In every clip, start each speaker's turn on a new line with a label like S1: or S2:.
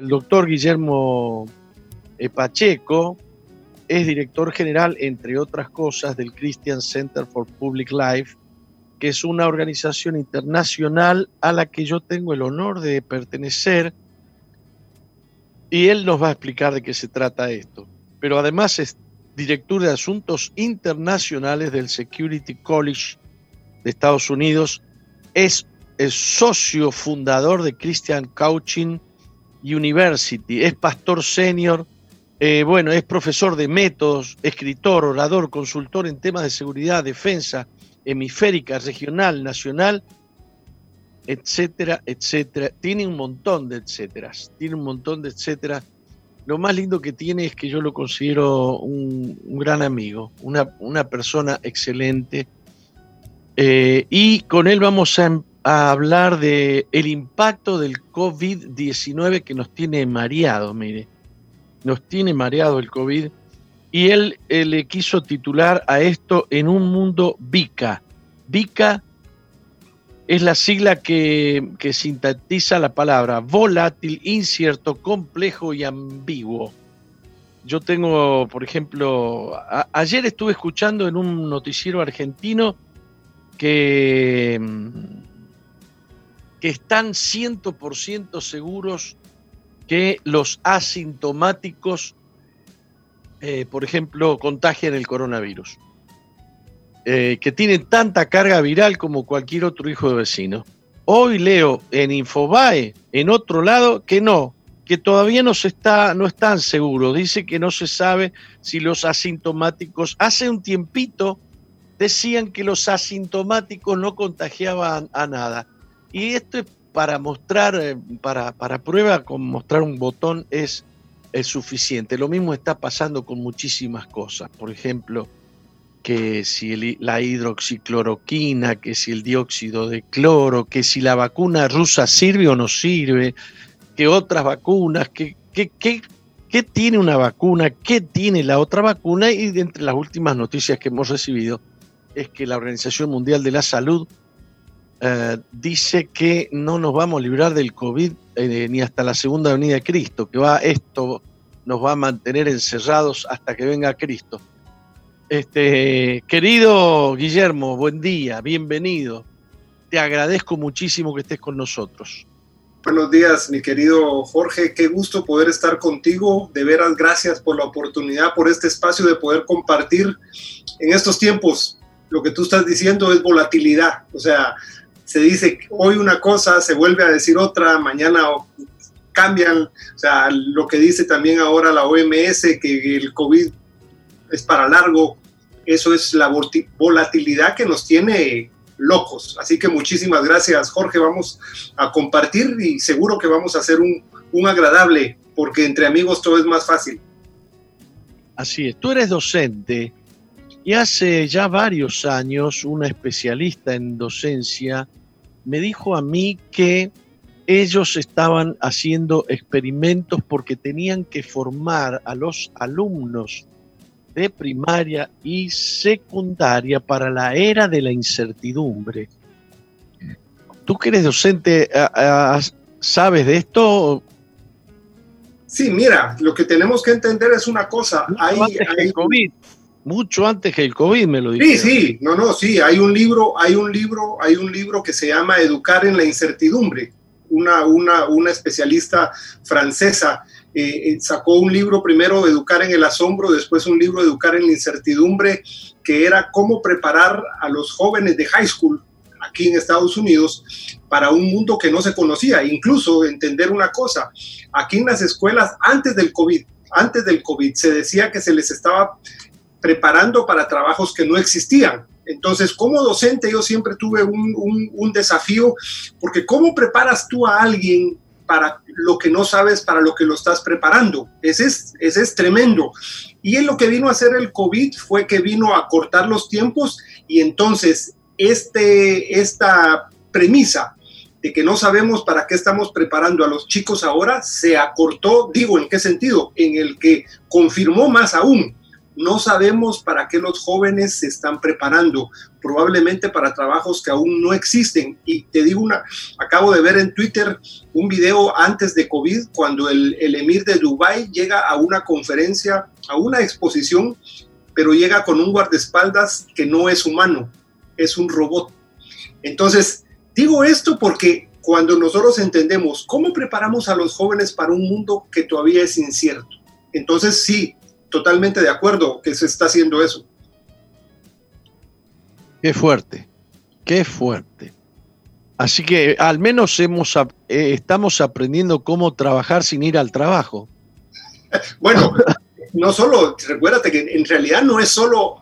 S1: El doctor Guillermo eh, Pacheco es director general, entre otras cosas, del Christian Center for Public Life, que es una organización internacional a la que yo tengo el honor de pertenecer. Y él nos va a explicar de qué se trata esto. Pero además es director de Asuntos Internacionales del Security College de Estados Unidos. Es, el socio fundador de Christian Coaching University. Es pastor senior eh, bueno, es profesor de métodos, escritor, orador, consultor en temas de seguridad, defensa, hemisférica, regional, nacional, etcétera, etcétera. Tiene un montón de etcéteras, tiene un montón de etcétera. Lo más lindo que tiene es que yo lo considero un, gran amigo, una, persona excelente. Eh, y con él vamos a, a hablar de el impacto del COVID-19 que nos tiene mareado, mire nos tiene mareado el COVID y él, le quiso titular a esto en un mundo VICA. VICA es la sigla que, sintetiza la palabra volátil, incierto, complejo y ambiguo. Yo tengo, por ejemplo, ayer estuve escuchando en un noticiero argentino que, que están 100% seguros que los asintomáticos, eh, por ejemplo, contagian el coronavirus, eh, que tienen tanta carga viral como cualquier otro hijo de vecino. Hoy leo en Infobae, en otro lado, que no, que todavía no se está, no están seguros. Dice que no se sabe si los asintomáticos, hace un tiempito decían que los asintomáticos no contagiaban a nada. Y esto es para mostrar, eh, para, para prueba con mostrar un botón es, es suficiente. Lo mismo está pasando con muchísimas cosas. Por ejemplo, que si la hidroxicloroquina, que si el dióxido de cloro, que si la vacuna rusa sirve o no sirve, que otras vacunas, que, que, tiene una vacuna, qué tiene la otra vacuna, y entre las últimas noticias que hemos recibido es que la Organización Mundial de la Salud eh, dice que no nos vamos a librar del COVID eh, ni hasta la segunda venida de Cristo, que va esto nos va a mantener encerrados hasta que venga Cristo. Este, querido Guillermo, buen día, bienvenido. Te agradezco muchísimo que estés con nosotros.
S2: Buenos días, mi querido Jorge. Qué gusto poder estar contigo. De veras, gracias por la oportunidad, por este espacio de poder compartir en estos tiempos. Lo que tú estás diciendo es volatilidad. O sea, se dice hoy una cosa, se vuelve a decir otra, mañana cambian, o sea, lo que dice también ahora la OMS, que el COVID es para largo, eso es la volatilidad que nos tiene locos. Así que muchísimas gracias, Jorge. Vamos a compartir y seguro que vamos a hacer un, un agradable, porque entre amigos todo es más fácil.
S1: Así es, tú eres docente y hace ya varios años una especialista en docencia me dijo a mí que ellos estaban haciendo experimentos porque tenían que formar a los alumnos de primaria y secundaria para la era de la incertidumbre. ¿Tú que eres docente, sabes de esto?
S2: Sí, mira, lo que tenemos que entender es una cosa. Hay, hay,
S1: COVID mucho antes que el COVID me lo
S2: dijeron. Sí, sí, no, no, sí, hay un libro, hay un libro, hay un libro que se llama Educar en la incertidumbre. Una, una, una especialista francesa eh, eh, sacó un libro primero, Educar en el asombro, después un libro, Educar en la incertidumbre, que era cómo preparar a los jóvenes de high school aquí en Estados Unidos para un mundo que no se conocía. Incluso entender una cosa, aquí en las escuelas antes del COVID, antes del COVID, se decía que se les estaba preparando para trabajos que no existían. Entonces, como docente yo siempre tuve un, desafío, porque ¿cómo preparas tú a alguien para lo que no sabes, para lo que lo estás preparando? Ese es, ese es tremendo. Y en lo que vino a hacer el COVID fue que vino a cortar los tiempos y entonces este, esta premisa de que no sabemos para qué estamos preparando a los chicos ahora se acortó, digo, ¿en qué sentido? En el que confirmó más aún No sabemos para qué los jóvenes se están preparando, probablemente para trabajos que aún no existen. Y te digo una, acabo de ver en Twitter un video antes de COVID, cuando el, el emir de Dubái llega a una conferencia, a una exposición, pero llega con un guardaespaldas que no es humano, es un robot. Entonces, digo esto porque cuando nosotros entendemos cómo preparamos a los jóvenes para un mundo que todavía es incierto, entonces sí, totalmente de acuerdo que se está haciendo eso.
S1: Qué fuerte, qué fuerte. Así que al menos hemos, eh, estamos aprendiendo cómo trabajar sin ir al trabajo.
S2: Bueno, no solo, recuérdate que en realidad no es solo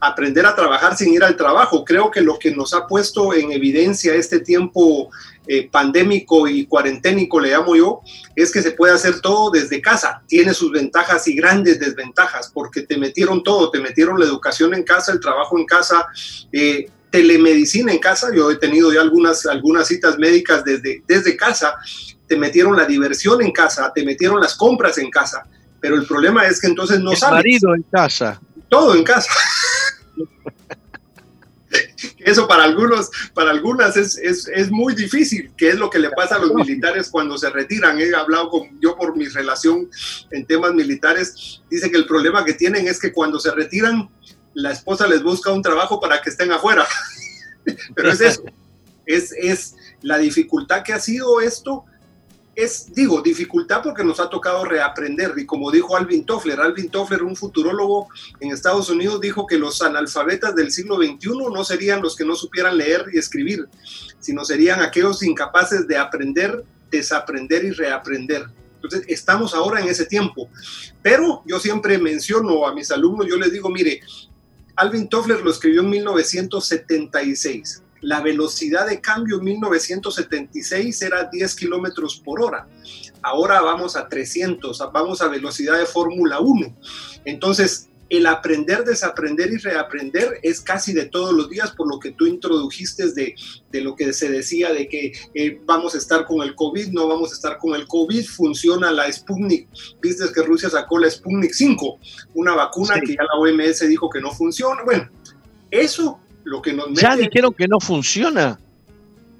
S2: aprender a trabajar sin ir al trabajo. Creo que lo que nos ha puesto en evidencia este tiempo eh, pandémico y cuarenténico, le llamo yo, es que se puede hacer todo desde casa. Tiene sus ventajas y grandes desventajas, porque te metieron todo, te metieron la educación en casa, el trabajo en casa, eh, telemedicina en casa. Yo he tenido ya algunas, algunas citas médicas desde, desde casa. Te metieron la diversión en casa, te metieron las compras en casa. Pero el problema es que entonces no
S1: el marido en casa.
S2: Todo en casa. Eso para algunos, para algunas es, es, es, muy difícil, que es lo que le pasa a los militares cuando se retiran. He hablado con yo por mi relación en temas militares, dice que el problema que tienen es que cuando se retiran, la esposa les busca un trabajo para que estén afuera. Pero es eso, es, es la dificultad que ha sido esto es, digo, dificultad porque nos ha tocado reaprender. Y como dijo Alvin Toffler, Alvin Toffler, un futurólogo en Estados Unidos, dijo que los analfabetas del siglo XXI no serían los que no supieran leer y escribir, sino serían aquellos incapaces de aprender, desaprender y reaprender. Entonces, estamos ahora en ese tiempo. Pero yo siempre menciono a mis alumnos, yo les digo, mire, Alvin Toffler lo escribió en 1976 la velocidad de cambio en 1976 era 10 kilómetros por hora. Ahora vamos a 300, vamos a velocidad de Fórmula 1. Entonces, el aprender, desaprender y reaprender es casi de todos los días, por lo que tú introdujiste de, de lo que se decía de que eh, vamos a estar con el COVID, no vamos a estar con el COVID, funciona la Sputnik, viste que Rusia sacó la Sputnik 5, una vacuna que ya la OMS dijo que no funciona. Bueno, eso que nos
S1: ya dijeron que no funciona.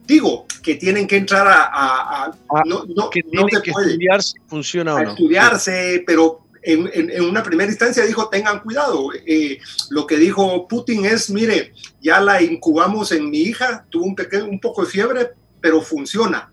S2: Digo, que tienen que entrar a...
S1: a, no, no, que no se que puede. estudiarse funciona o no.
S2: estudiarse, pero en, en, una primera instancia dijo, tengan cuidado. Eh, lo que dijo Putin es, mire, ya la incubamos en mi hija, tuvo un, pequeño, un poco de fiebre, pero funciona.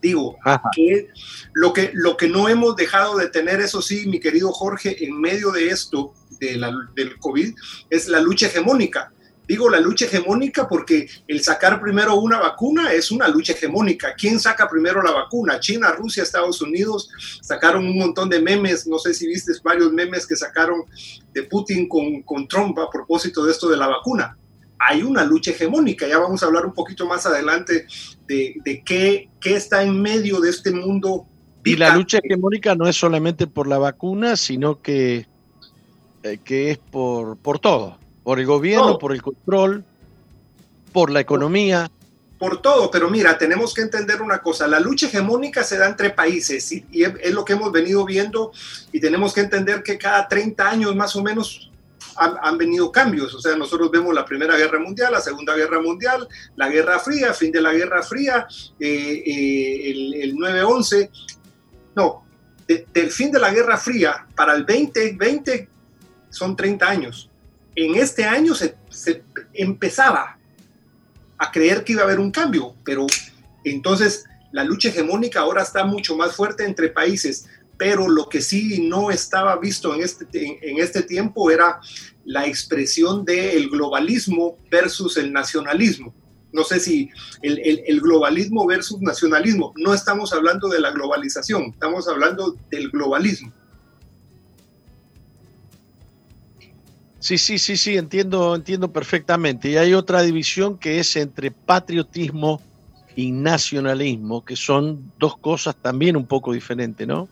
S2: Digo, que lo, que, lo que no hemos dejado de tener, eso sí, mi querido Jorge, en medio de esto, de la, del COVID, es la lucha hegemónica. Digo la lucha hegemónica porque el sacar primero una vacuna es una lucha hegemónica. ¿Quién saca primero la vacuna? China, Rusia, Estados Unidos sacaron un montón de memes. No sé si viste varios memes que sacaron de Putin con, con Trump a propósito de esto de la vacuna. Hay una lucha hegemónica. Ya vamos a hablar un poquito más adelante de, de qué, qué está en medio de este mundo.
S1: Y la lucha hegemónica no es solamente por la vacuna, sino que, eh, que es por, por todo por el gobierno, por el control, por la economía.
S2: Por, todo, pero mira, tenemos que entender una cosa, la lucha hegemónica se da entre países y, es, lo que hemos venido viendo y tenemos que entender que cada 30 años más o menos han, venido cambios, o sea, nosotros vemos la Primera Guerra Mundial, la Segunda Guerra Mundial, la Guerra Fría, fin de la Guerra Fría, eh, eh, el, el 9-11, no, del fin de la Guerra Fría para el 2020 son 30 años en este año se, empezaba a creer que iba a haber un cambio, pero entonces la lucha hegemónica ahora está mucho más fuerte entre países, pero lo que sí no estaba visto en este, en, este tiempo era la expresión del globalismo versus el nacionalismo. No sé si el, globalismo versus nacionalismo, no estamos hablando de la globalización, estamos hablando del globalismo.
S1: Sí, sí, sí, sí, entiendo, entiendo perfectamente. Y hay otra división que es entre patriotismo y nacionalismo, que son dos cosas también un poco diferentes, ¿no?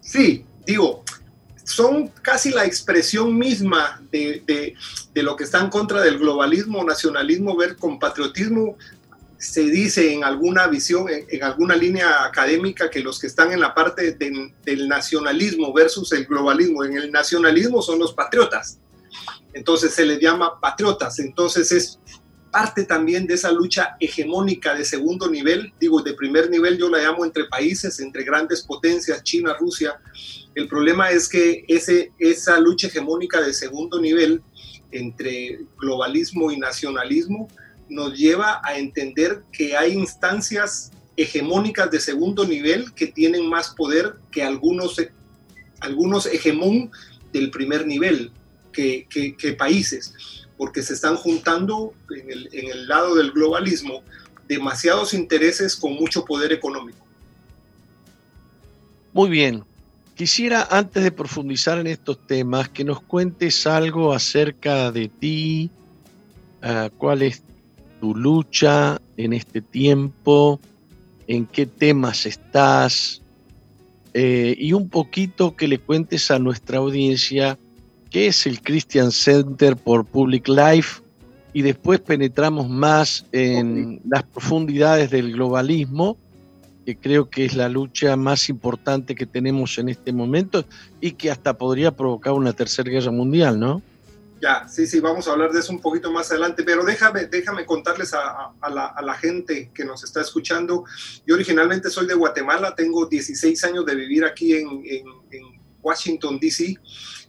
S2: Sí, digo, son casi la expresión misma de, de, lo que está en contra del globalismo, nacionalismo, ver con patriotismo. Se dice en alguna visión, en, alguna línea académica, que los que están en la parte del nacionalismo versus el globalismo, en el nacionalismo son los patriotas. Entonces se les llama patriotas. Entonces es parte también de esa lucha hegemónica de segundo nivel, digo, de primer nivel yo la llamo entre países, entre grandes potencias, China, Rusia. El problema es que ese, esa lucha hegemónica de segundo nivel entre globalismo y nacionalismo nos lleva a entender que hay instancias hegemónicas de segundo nivel que tienen más poder que algunos, algunos hegemón del primer nivel, que, países, porque se están juntando en el, en el lado del globalismo demasiados intereses con mucho poder económico.
S1: Muy bien. Quisiera, antes de profundizar en estos temas, que nos cuentes algo acerca de ti, uh, cuál es tu lucha en este tiempo, en qué temas estás, eh, y un poquito que le cuentes a nuestra audiencia qué es el Christian Center por Public Life, y después penetramos más en las profundidades del globalismo, que creo que es la lucha más importante que tenemos en este momento y que hasta podría provocar una tercera guerra mundial, ¿no?
S2: Ya, sí, sí, vamos a hablar de eso un poquito más adelante, pero déjame, déjame contarles a, la, gente que nos está escuchando. Yo originalmente soy de Guatemala, tengo 16 años de vivir aquí en, Washington, D.C.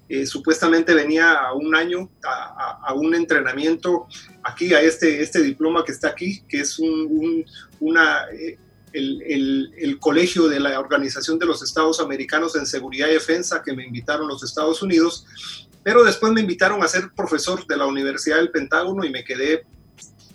S2: Eh, supuestamente venía a un año a, un entrenamiento aquí, a este, este diploma que está aquí, que es un, una... Eh, el, el, colegio de la Organización de los Estados Americanos en Seguridad y Defensa que me invitaron los Estados Unidos pero después me invitaron a ser profesor de la Universidad del Pentágono y me quedé,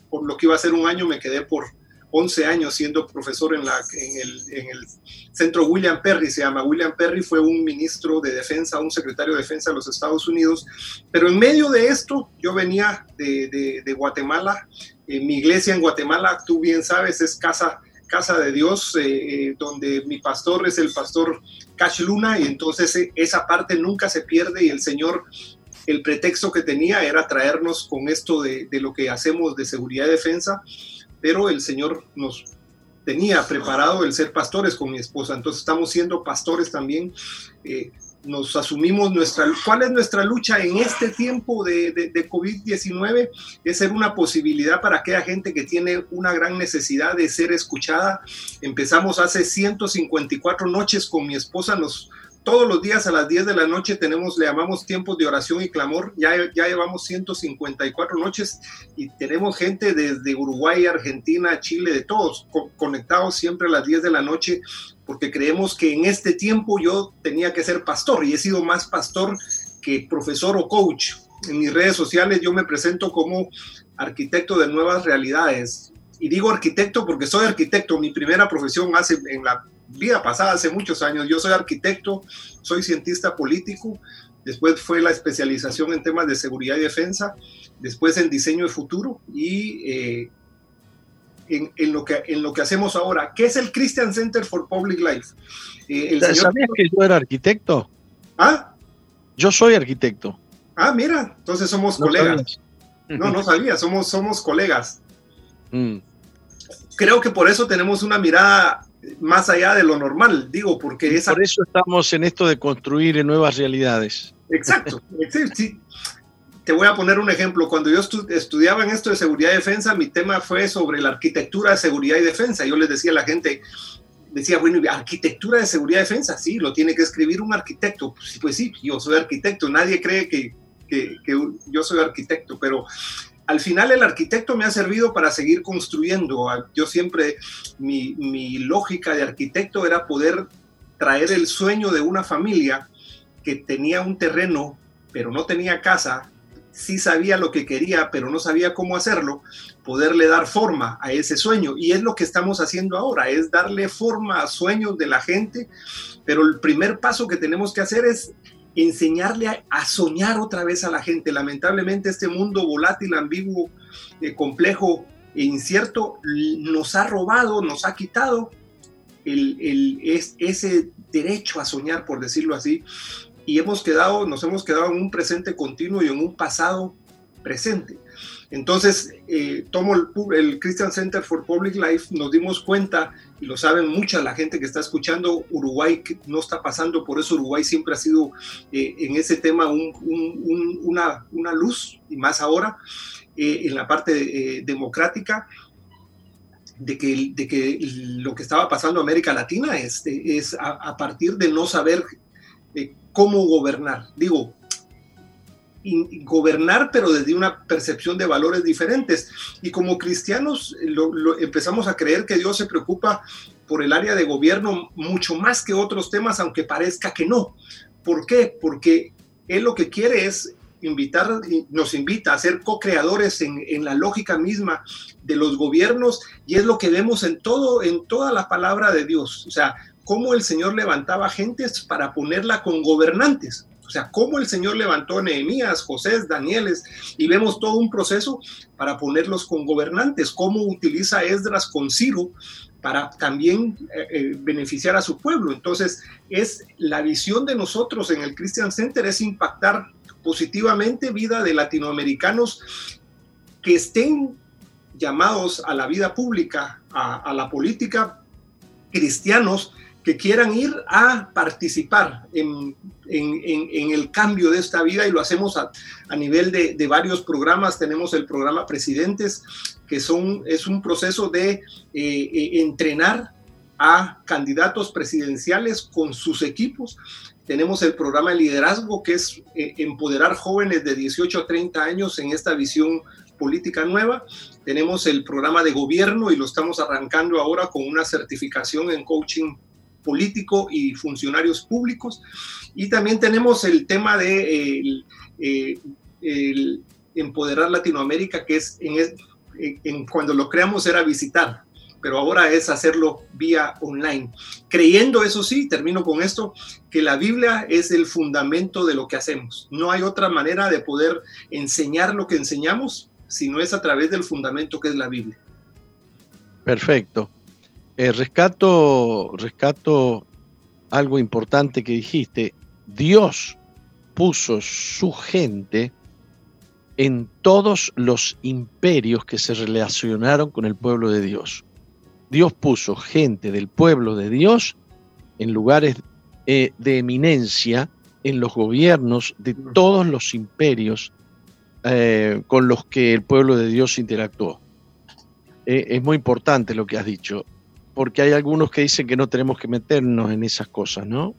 S2: por lo que iba a ser un año, me quedé por 11 años siendo profesor en, el, en el centro William Perry, se llama. William Perry fue un ministro de defensa, un secretario de defensa de los Estados Unidos. Pero en medio de esto, yo venía de, Guatemala. en mi iglesia en Guatemala, tú bien sabes, es casa casa de Dios, eh, eh, donde mi pastor es el pastor Cash Luna, y entonces eh, esa parte nunca se pierde y el Señor, el pretexto que tenía era traernos con esto de, de lo que hacemos de seguridad y defensa, pero el Señor nos tenía preparado el ser pastores con mi esposa, entonces estamos siendo pastores también nos asumimos nuestra, cuál es nuestra lucha en este tiempo de, de, COVID-19, es ser una posibilidad para aquella gente que tiene una gran necesidad de ser escuchada. Empezamos hace 154 noches con mi esposa, todos los días a las 10 de la noche tenemos, le llamamos tiempos de oración y clamor. Ya, ya llevamos 154 noches y tenemos gente desde Uruguay, Argentina, Chile, de todos conectados siempre a las 10 de la noche porque creemos que en este tiempo yo tenía que ser pastor y he sido más pastor que profesor o coach. En mis redes sociales yo me presento como arquitecto de nuevas realidades. Y digo arquitecto porque soy arquitecto. Mi primera profesión hace en la vida pasada, hace muchos años. Yo soy arquitecto, soy cientista político, después fue la especialización en temas de seguridad y defensa, después en diseño de futuro y eh, en, lo que, en lo que hacemos ahora. ¿Qué es el Christian Center for Public Life?
S1: Eh, ¿Sabías que yo era arquitecto?
S2: ¿Ah?
S1: Yo soy arquitecto.
S2: Ah, mira, entonces somos colegas. No, no sabía, somos, somos colegas. Mm. Creo que por eso tenemos una mirada más allá de lo normal, digo, porque esa...
S1: Por eso estamos en esto de construir nuevas realidades.
S2: Exacto, sí. Te voy a poner un ejemplo. Cuando yo estudiaba en esto de seguridad y defensa, mi tema fue sobre la arquitectura de seguridad y defensa. Yo les decía a la gente, decía, bueno, arquitectura de seguridad y defensa, sí, lo tiene que escribir un arquitecto. Pues, pues sí, yo soy arquitecto, nadie cree que, que, que yo soy arquitecto, pero al final el arquitecto me ha servido para seguir construyendo. Yo siempre, mi, mi, lógica de arquitecto era poder traer el sueño de una familia que tenía un terreno, pero no tenía casa, sí sabía lo que quería, pero no sabía cómo hacerlo, poderle dar forma a ese sueño. Y es lo que estamos haciendo ahora, es darle forma a sueños de la gente, pero el primer paso que tenemos que hacer es enseñarle a, soñar otra vez a la gente. Lamentablemente este mundo volátil, ambiguo, eh, complejo e incierto nos ha robado, nos ha quitado el, ese derecho a soñar, por decirlo así, y hemos quedado, nos hemos quedado en un presente continuo y en un pasado presente. Entonces, eh, tomo el, Christian Center for Public Life, nos dimos cuenta, y lo saben mucha la gente que está escuchando, Uruguay no está pasando, por eso Uruguay siempre ha sido eh, en ese tema una, una, luz, y más ahora, eh, en la parte democrática. De que, de que, lo que estaba pasando en América Latina es, es a, a partir de no saber cómo gobernar. Digo, gobernar, pero desde una percepción de valores diferentes. Y como cristianos lo, empezamos a creer que Dios se preocupa por el área de gobierno mucho más que otros temas, aunque parezca que no. ¿Por qué? Porque Él lo que quiere es invitar, nos invita a ser co-creadores en, en, la lógica misma de los gobiernos y es lo que vemos en todo, en toda la palabra de Dios. O sea, cómo el Señor levantaba gentes para ponerla con gobernantes. O sea, cómo el Señor levantó a Nehemías, José, Danieles, y vemos todo un proceso para ponerlos con gobernantes, cómo utiliza Esdras con Ciro para también eh, eh, beneficiar a su pueblo. Entonces, es la visión de nosotros en el Christian Center es impactar positivamente vida de latinoamericanos que estén llamados a la vida pública, a la política, cristianos que quieran ir a participar en, el cambio de esta vida y lo hacemos a, nivel de, varios programas. Tenemos el programa Presidentes, que son, es un proceso de eh, eh, entrenar a candidatos presidenciales con sus equipos. Tenemos el programa de liderazgo, que es eh, empoderar jóvenes de 18 a 30 años en esta visión política nueva. Tenemos el programa de gobierno y lo estamos arrancando ahora con una certificación en coaching político y funcionarios públicos. Y también tenemos el tema de eh, empoderar Latinoamérica, que es en, cuando lo creamos era visitar, pero ahora es hacerlo vía online. Creyendo, eso sí, termino con esto, que la Biblia es el fundamento de lo que hacemos. No hay otra manera de poder enseñar lo que enseñamos si no es a través del fundamento que es la Biblia.
S1: Perfecto. Eh, rescato, rescato algo importante que dijiste. Dios puso su gente en todos los imperios que se relacionaron con el pueblo de Dios. Dios puso gente del pueblo de Dios en lugares eh, de eminencia en los gobiernos de todos los imperios eh, con los que el pueblo de Dios interactuó. es muy importante lo que has dicho porque hay algunos que dicen que no tenemos que meternos en esas cosas, ¿no?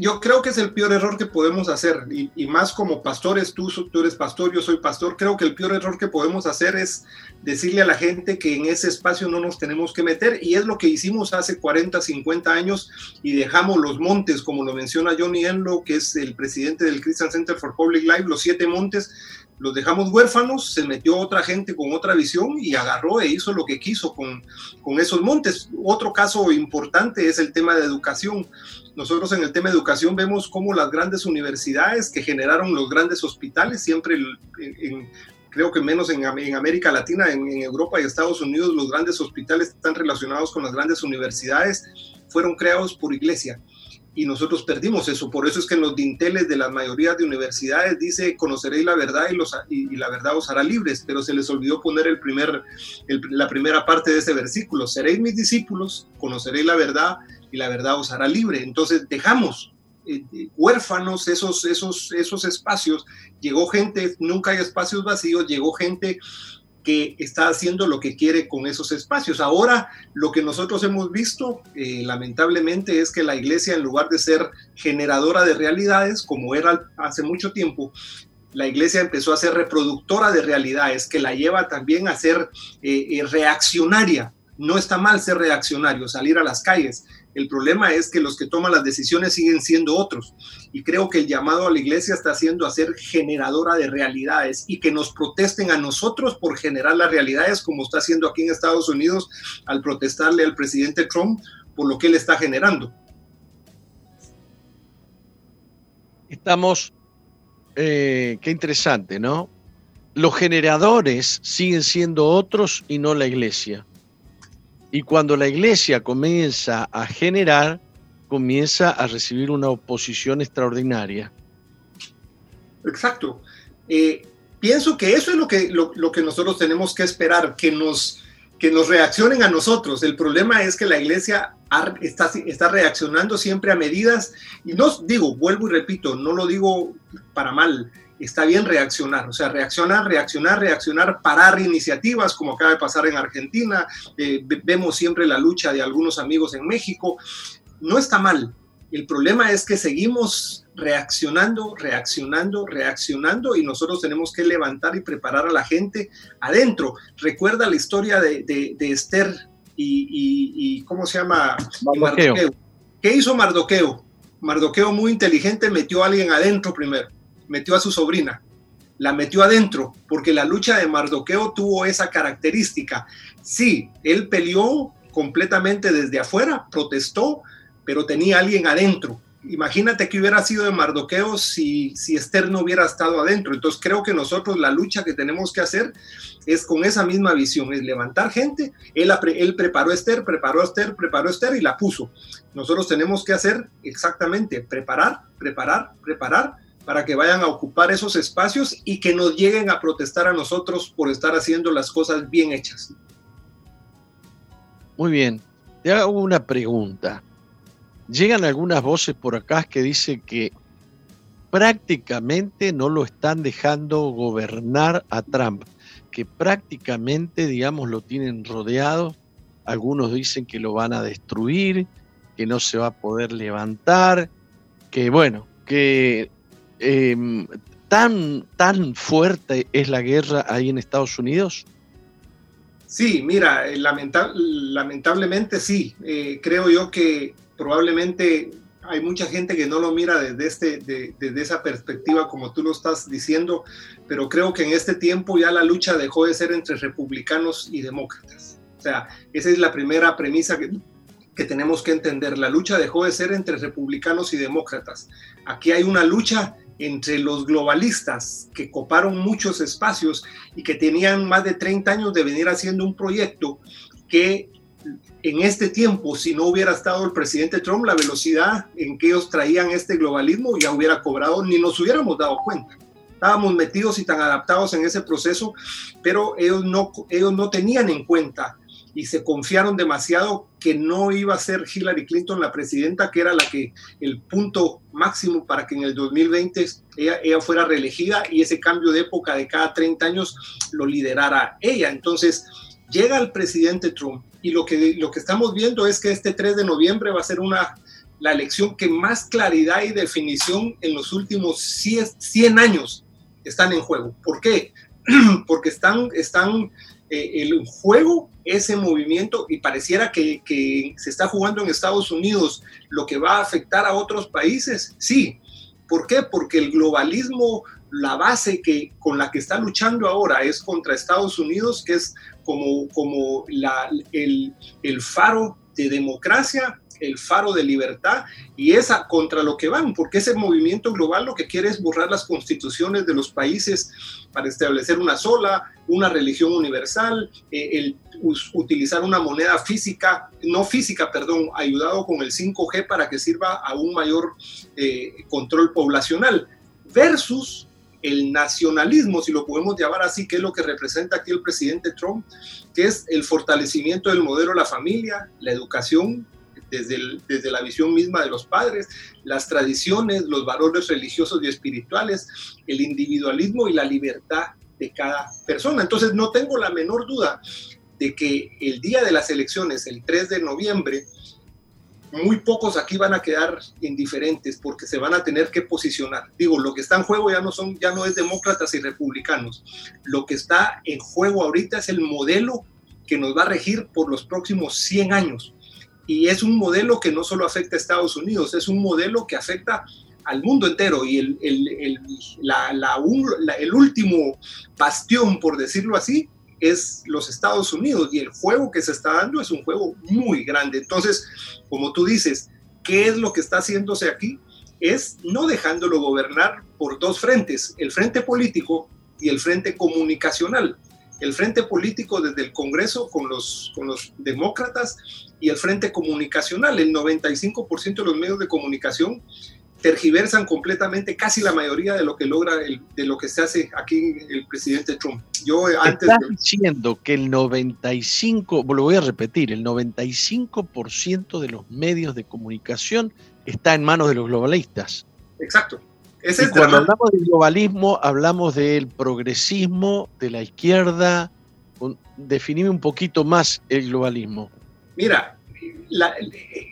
S2: Yo, creo que es el peor error que podemos hacer, y, más como pastores, tú, tú eres pastor, yo soy pastor, creo que el peor error que podemos hacer es decirle a la gente que en ese espacio no nos tenemos que meter, y es lo que hicimos hace 40, 50 años, y dejamos los montes, como lo menciona Johnny Enlow, que es el presidente del Christian Center for Public Life, los siete montes, los dejamos huérfanos, se metió otra gente con otra visión y agarró e hizo lo que quiso con, con esos montes. Otro caso importante es el tema de educación. Nosotros en el tema de educación vemos cómo las grandes universidades que generaron los grandes hospitales, siempre creo que menos en, América Latina, en, en, Europa y Estados Unidos, los grandes hospitales están relacionados con las grandes universidades, fueron creados por iglesia y nosotros perdimos eso. Por eso es que en los dinteles de la mayoría de universidades dice conoceréis la verdad y, los, y, la verdad os hará libres, pero se les olvidó poner el primer, la primera parte de ese versículo. Seréis mis discípulos, conoceréis la verdad y la verdad os hará libre. Entonces dejamos eh, eh, huérfanos esos, esos, esos espacios. Llegó gente, nunca hay espacios vacíos, llegó gente que está haciendo lo que quiere con esos espacios. Ahora, lo que nosotros hemos visto, eh, lamentablemente, es que la iglesia, en lugar de ser generadora de realidades, como era hace mucho tiempo, la iglesia empezó a ser reproductora de realidades, que la lleva también a ser eh, eh, reaccionaria. No está mal ser reaccionario, salir a las calles, el problema es que los que toman las decisiones siguen siendo otros. Y creo que el llamado a la iglesia está haciendo a ser generadora de realidades y que nos protesten a nosotros por generar las realidades, como está haciendo aquí en Estados Unidos al protestarle al presidente Trump por lo que él está generando.
S1: Estamos, eh, qué interesante, ¿no? Los generadores siguen siendo otros y no la iglesia. Y cuando la iglesia comienza a generar, comienza a recibir una oposición extraordinaria.
S2: Exacto. Eh, pienso que eso es lo que, lo, que nosotros tenemos que esperar, que nos, que nos reaccionen a nosotros. El problema es que la iglesia está, está reaccionando siempre a medidas, y no digo, vuelvo y repito, no lo digo para mal, está bien reaccionar, o sea, reaccionar, reaccionar, reaccionar, parar iniciativas como acaba de pasar en Argentina, eh, vemos siempre la lucha de algunos amigos en México, no está mal. El problema es que seguimos reaccionando, reaccionando, reaccionando y nosotros tenemos que levantar y preparar a la gente adentro. Recuerda la historia de, Esther y, ¿cómo se llama?
S1: Mardoqueo.
S2: ¿Qué hizo Mardoqueo? Mardoqueo muy inteligente metió a alguien adentro primero metió a su sobrina, la metió adentro, porque la lucha de Mardoqueo tuvo esa característica. Sí, él peleó completamente desde afuera, protestó, pero tenía alguien adentro. Imagínate que hubiera sido de Mardoqueo si, si Esther no hubiera estado adentro. Entonces creo que nosotros la lucha que tenemos que hacer es con esa misma visión, es levantar gente. Él, él preparó a Esther, preparó a Esther, preparó a Esther y la puso. Nosotros tenemos que hacer exactamente, preparar, preparar, preparar para que vayan a ocupar esos espacios y que nos lleguen a protestar a nosotros por estar haciendo las cosas bien hechas.
S1: Muy bien, te hago una pregunta. Llegan algunas voces por acá que dicen que prácticamente no lo están dejando gobernar a Trump, que prácticamente, digamos, lo tienen rodeado. Algunos dicen que lo van a destruir, que no se va a poder levantar, que bueno, que Em, tan, tan fuerte es la guerra ahí en Estados Unidos?
S2: Sí, mira, eh, lamentablemente sí. Eh, creo yo que probablemente hay mucha gente que no lo mira desde, este, desde esa perspectiva como tú lo estás diciendo, pero creo que en este tiempo ya la lucha dejó de ser entre republicanos y demócratas. O sea, esa es la primera premisa que, que tenemos que entender. La lucha dejó de ser entre republicanos y demócratas. Aquí hay una lucha entre los globalistas que coparon muchos espacios y que tenían más de 30 años de venir haciendo un proyecto que en este tiempo, si no hubiera estado el presidente Trump, la velocidad en que ellos traían este globalismo ya hubiera cobrado, ni nos hubiéramos dado cuenta. Estábamos metidos y tan adaptados en ese proceso, pero ellos no, ellos no tenían en cuenta y se confiaron demasiado que no iba a ser Hillary Clinton la presidenta, que era la que el punto máximo para que en el 2020 ella, ella fuera reelegida y ese cambio de época de cada 30 años lo liderara ella. Entonces llega el presidente Trump y lo que, lo que estamos viendo es que este 3 de noviembre va a ser una, la elección que más claridad y definición en los últimos 100, años están en juego. ¿Por qué? Porque están, están el juego, ese movimiento, y pareciera que, se está jugando en Estados Unidos, lo que va a afectar a otros países, sí. ¿Por qué? Porque el globalismo, la base que, con la que está luchando ahora es contra Estados Unidos, que es como, como el faro de democracia, el faro de libertad y esa contra lo que van, porque ese movimiento global lo que quiere es borrar las constituciones de los países para establecer una sola, una religión universal, eh, el utilizar una moneda física, no física, perdón, ayudado con el 5G para que sirva a un mayor eh, control poblacional, versus el nacionalismo, si lo podemos llamar así, que es lo que representa aquí el presidente Trump, que es el fortalecimiento del modelo de la familia, la educación, desde, desde la visión misma de los padres, las tradiciones, los valores religiosos y espirituales, el individualismo y la libertad de cada persona. Entonces no tengo la menor duda de que el día de las elecciones, el 3 de noviembre, muy pocos aquí van a quedar indiferentes porque se van a tener que posicionar. Digo, lo que está en juego ya no son ya no es demócratas y republicanos. Lo que está en juego ahorita es el modelo que nos va a regir por los próximos 100 años. Y es un modelo que no solo afecta a Estados Unidos, es un modelo que afecta al mundo entero y el, el, el, la, la, el último bastión, por decirlo así, es los Estados Unidos y el juego que se está dando es un juego muy grande. Entonces, como tú dices, ¿qué es lo que está haciéndose aquí? Es no dejándolo gobernar por dos frentes, el frente político y el frente comunicacional el frente político desde el Congreso con los, con los demócratas y el frente comunicacional. El 95% de los medios de comunicación tergiversan completamente casi la mayoría de lo que logra, de lo que se hace aquí el presidente Trump.
S1: Yo antes... Estás diciendo que el 95, lo voy a repetir, el 95% de los medios de comunicación está en manos de los globalistas.
S2: Exacto.
S1: Y cuando hablamos del globalismo, hablamos del progresismo, de la izquierda. Definime un poquito más el globalismo.
S2: Mira,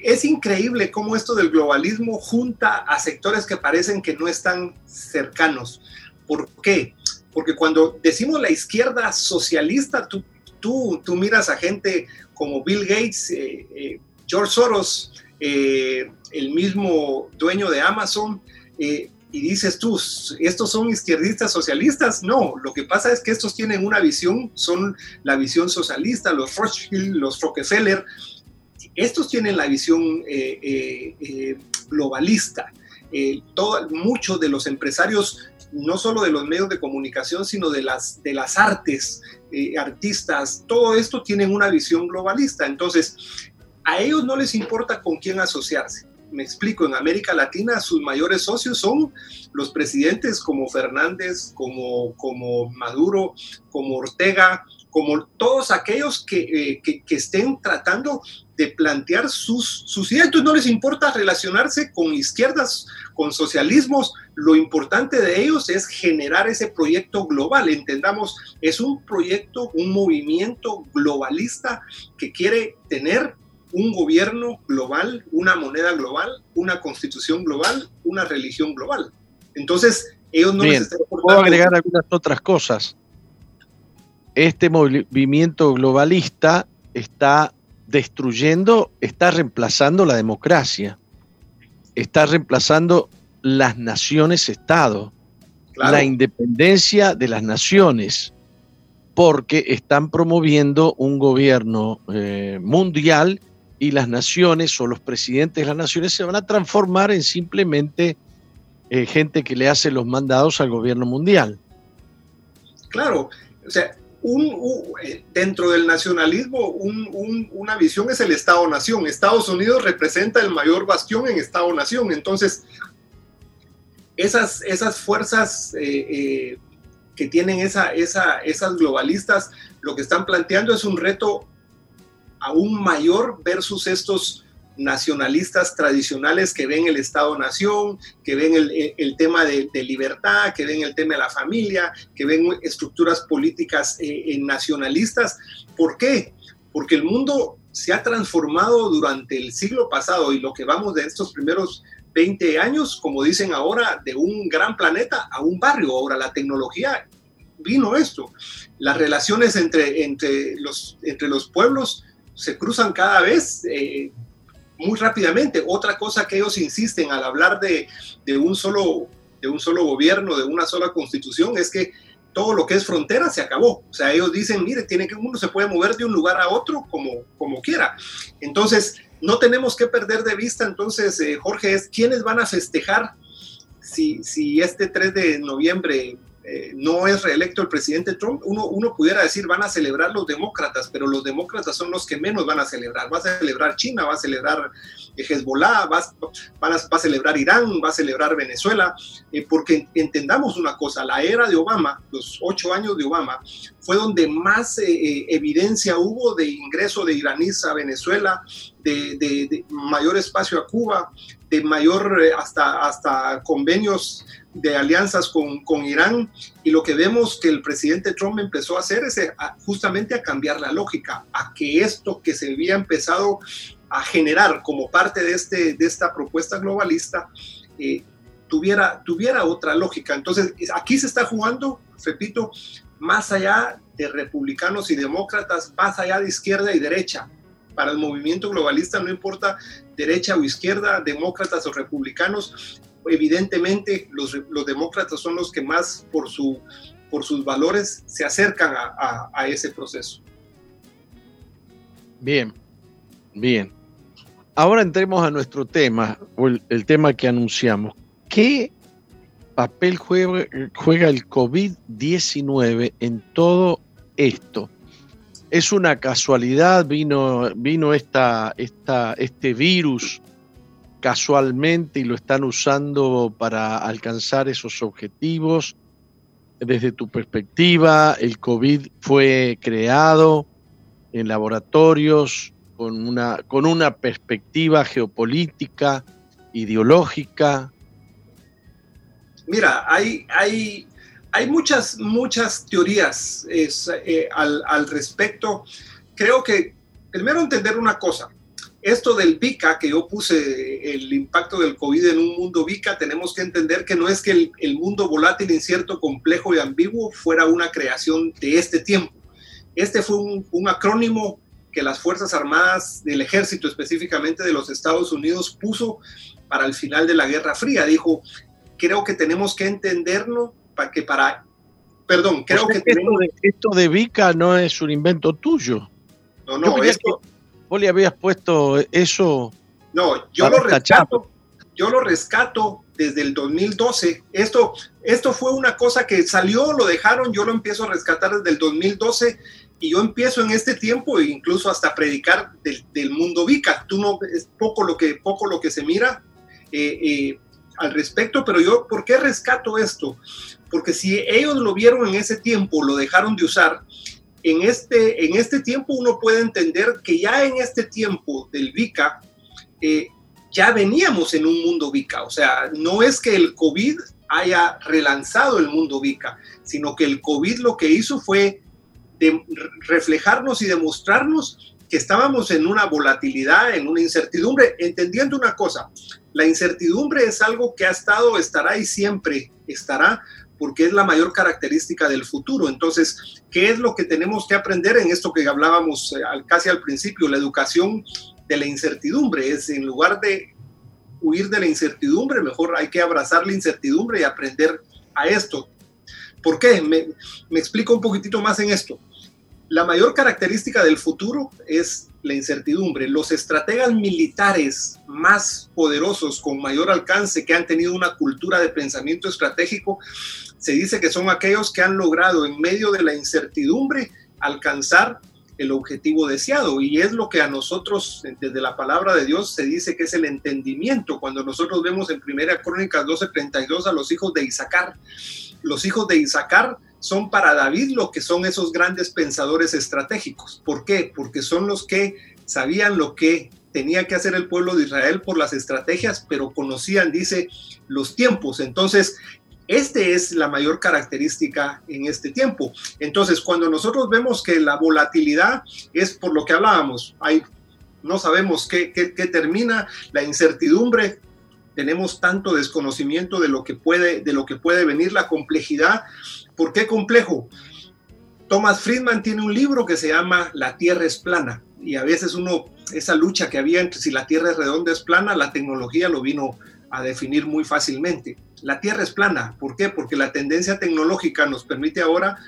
S2: es increíble cómo esto del globalismo junta a sectores que parecen que no están cercanos. ¿Por qué? Porque cuando decimos la izquierda socialista, tú, tú, tú miras a gente como Bill Gates, eh, eh, George Soros, eh, el mismo dueño de Amazon, y dices tú, ¿estos son izquierdistas socialistas? No, lo que pasa es que estos tienen una visión, son la visión socialista, los Rothschild, los Rockefeller, estos tienen la visión eh, eh, eh, globalista. todo, muchos de los empresarios, no solo de los medios de comunicación, sino de las, de las artes, artistas, todo esto tienen una visión globalista. Entonces, a ellos no les importa con quién asociarse. Me explico, en América Latina sus mayores socios son los presidentes como Fernández, como, como Maduro, como Ortega, como todos aquellos que, que estén tratando de plantear sus, sus ideas. Entonces no les importa relacionarse con izquierdas, con socialismos. Lo importante de ellos es generar ese proyecto global. Entendamos, es un proyecto, un movimiento globalista que quiere tener un gobierno global, una moneda global, una constitución global, una religión global. Entonces, ellos no
S1: les están Puedo agregar algunas otras cosas. Este movimiento globalista está destruyendo, está reemplazando la democracia, está reemplazando las naciones-estado, la independencia de las naciones, porque están promoviendo un gobierno eh, mundial y las naciones o los presidentes de las naciones se van a transformar en simplemente eh, gente que le hace los mandados al gobierno mundial.
S2: Claro, o sea, eh, dentro del nacionalismo, una visión es el Estado-Nación. Estados Unidos representa el mayor bastión en Estado-Nación. Entonces, esas, esas fuerzas eh, que tienen esa, esas globalistas, lo que están planteando es un reto aún mayor versus estos nacionalistas tradicionales que ven el Estado-Nación, que ven el, tema de, libertad, que ven el tema de la familia, que ven estructuras políticas eh, nacionalistas. ¿Por qué? Porque el mundo se ha transformado durante el siglo pasado y lo que vamos de estos primeros 20 años, como dicen ahora, de un gran planeta a un barrio. Ahora la tecnología vino esto. Las relaciones entre, entre, los, entre los pueblos se cruzan cada vez. Eh, muy rápidamente. Otra cosa que ellos insisten al hablar de, un solo, de un solo gobierno, de una sola constitución, es que todo lo que es frontera se acabó. O sea, ellos dicen, mire, tiene que uno se puede mover de un lugar a otro como, como quiera. Entonces, no tenemos que perder de vista, entonces, eh, Jorge, es quiénes van a festejar si, si este 3 de noviembre eh, no es reelecto el presidente Trump, uno, pudiera decir van a celebrar los demócratas, pero los demócratas son los que menos van a celebrar. Va a celebrar China, va a celebrar eh, Hezbollah, va, a, celebrar Irán, va a celebrar Venezuela, eh, porque entendamos una cosa, la era de Obama, los ocho años de Obama, fue donde más evidencia hubo de ingreso de iraníes a Venezuela, de, mayor espacio a Cuba, mayor hasta, hasta convenios de alianzas con, con, Irán y lo que vemos que el presidente Trump empezó a hacer es eh, justamente a cambiar la lógica, a que esto que se había empezado a generar como parte de, este, de esta propuesta globalista eh, tuviera, tuviera otra lógica. Entonces, aquí se está jugando, repito, más allá de republicanos y demócratas, más allá de izquierda y derecha. Para el movimiento globalista no importa derecha o izquierda, demócratas o republicanos, evidentemente los, demócratas son los que más por, su, por sus valores se acercan a, ese proceso.
S1: Bien, bien. Ahora entremos a nuestro tema, el, tema que anunciamos. ¿Qué papel juega, juega el COVID-19 en todo esto? ¿Es una casualidad? ¿Vino, vino esta, este virus casualmente y lo están usando para alcanzar esos objetivos. Desde tu perspectiva, el COVID fue creado en laboratorios con una, con una perspectiva geopolítica, ideológica.
S2: Mira, hay, hay, hay muchas, muchas teorías eh, al, al respecto. Creo que primero entender una cosa esto del VICA, que yo puse el impacto del COVID en un mundo VICA, tenemos que entender que no es que el, mundo volátil, incierto, complejo y ambiguo fuera una creación de este tiempo. Este fue un, acrónimo que las Fuerzas Armadas del Ejército, específicamente de los Estados Unidos, puso para el final de la Guerra Fría. Dijo, creo que tenemos que entenderlo que para... Perdón, creo que
S1: tenemos... Esto de, VICA no es un invento tuyo.
S2: No, no, esto
S1: vos le habías puesto eso.
S2: No, yo lo rescato. Yo lo rescato desde el 2012. Esto, esto fue una cosa que salió, lo dejaron, yo lo empiezo a rescatar desde el 2012 y yo empiezo en este tiempo e incluso hasta predicar del, mundo Vica. Tú no es poco lo que poco lo que se mira eh, eh, al respecto, pero yo ¿por qué rescato esto? Porque si ellos lo vieron en ese tiempo, lo dejaron de usar en este, en este tiempo uno puede entender que ya en este tiempo del VICA, eh, ya veníamos en un mundo VICA. O sea, no es que el COVID haya relanzado el mundo VICA, sino que el COVID lo que hizo fue reflejarnos y demostrarnos que estábamos en una volatilidad, en una incertidumbre, entendiendo una cosa, la incertidumbre es algo que ha estado, estará y siempre estará, porque es la mayor característica del futuro. Entonces, ¿qué es lo que tenemos que aprender en esto que hablábamos eh, casi al principio? La educación de la incertidumbre es en lugar de huir de la incertidumbre, mejor hay que abrazar la incertidumbre y aprender a esto. ¿Por qué? Me, me explico un poquitito más en esto. La mayor característica del futuro es la incertidumbre. Los estrategas militares más poderosos, con mayor alcance, que han tenido una cultura de pensamiento estratégico, se dice que son aquellos que han logrado en medio de la incertidumbre alcanzar el objetivo deseado. Y es lo que a nosotros, desde la palabra de Dios, se dice que es el entendimiento. Cuando nosotros vemos en Primera Crónicas 12:32 a los hijos de Isaacar, los hijos de Isaacar son para David lo que son esos grandes pensadores estratégicos. ¿Por qué? Porque son los que sabían lo que tenía que hacer el pueblo de Israel por las estrategias, pero conocían, dice, los tiempos. Entonces, este es la mayor característica en este tiempo. Entonces, cuando nosotros vemos que la volatilidad es por lo que hablábamos, hay, no sabemos qué, termina, la incertidumbre, tenemos tanto desconocimiento de lo que puede, venir, la complejidad ¿Por qué complejo? Thomas Friedman tiene un libro que se llama La Tierra es plana y a veces uno, esa lucha que había entre si la Tierra es redonda es plana, la tecnología lo vino a definir muy fácilmente. La Tierra es plana, ¿por qué? Porque la tendencia tecnológica nos permite ahora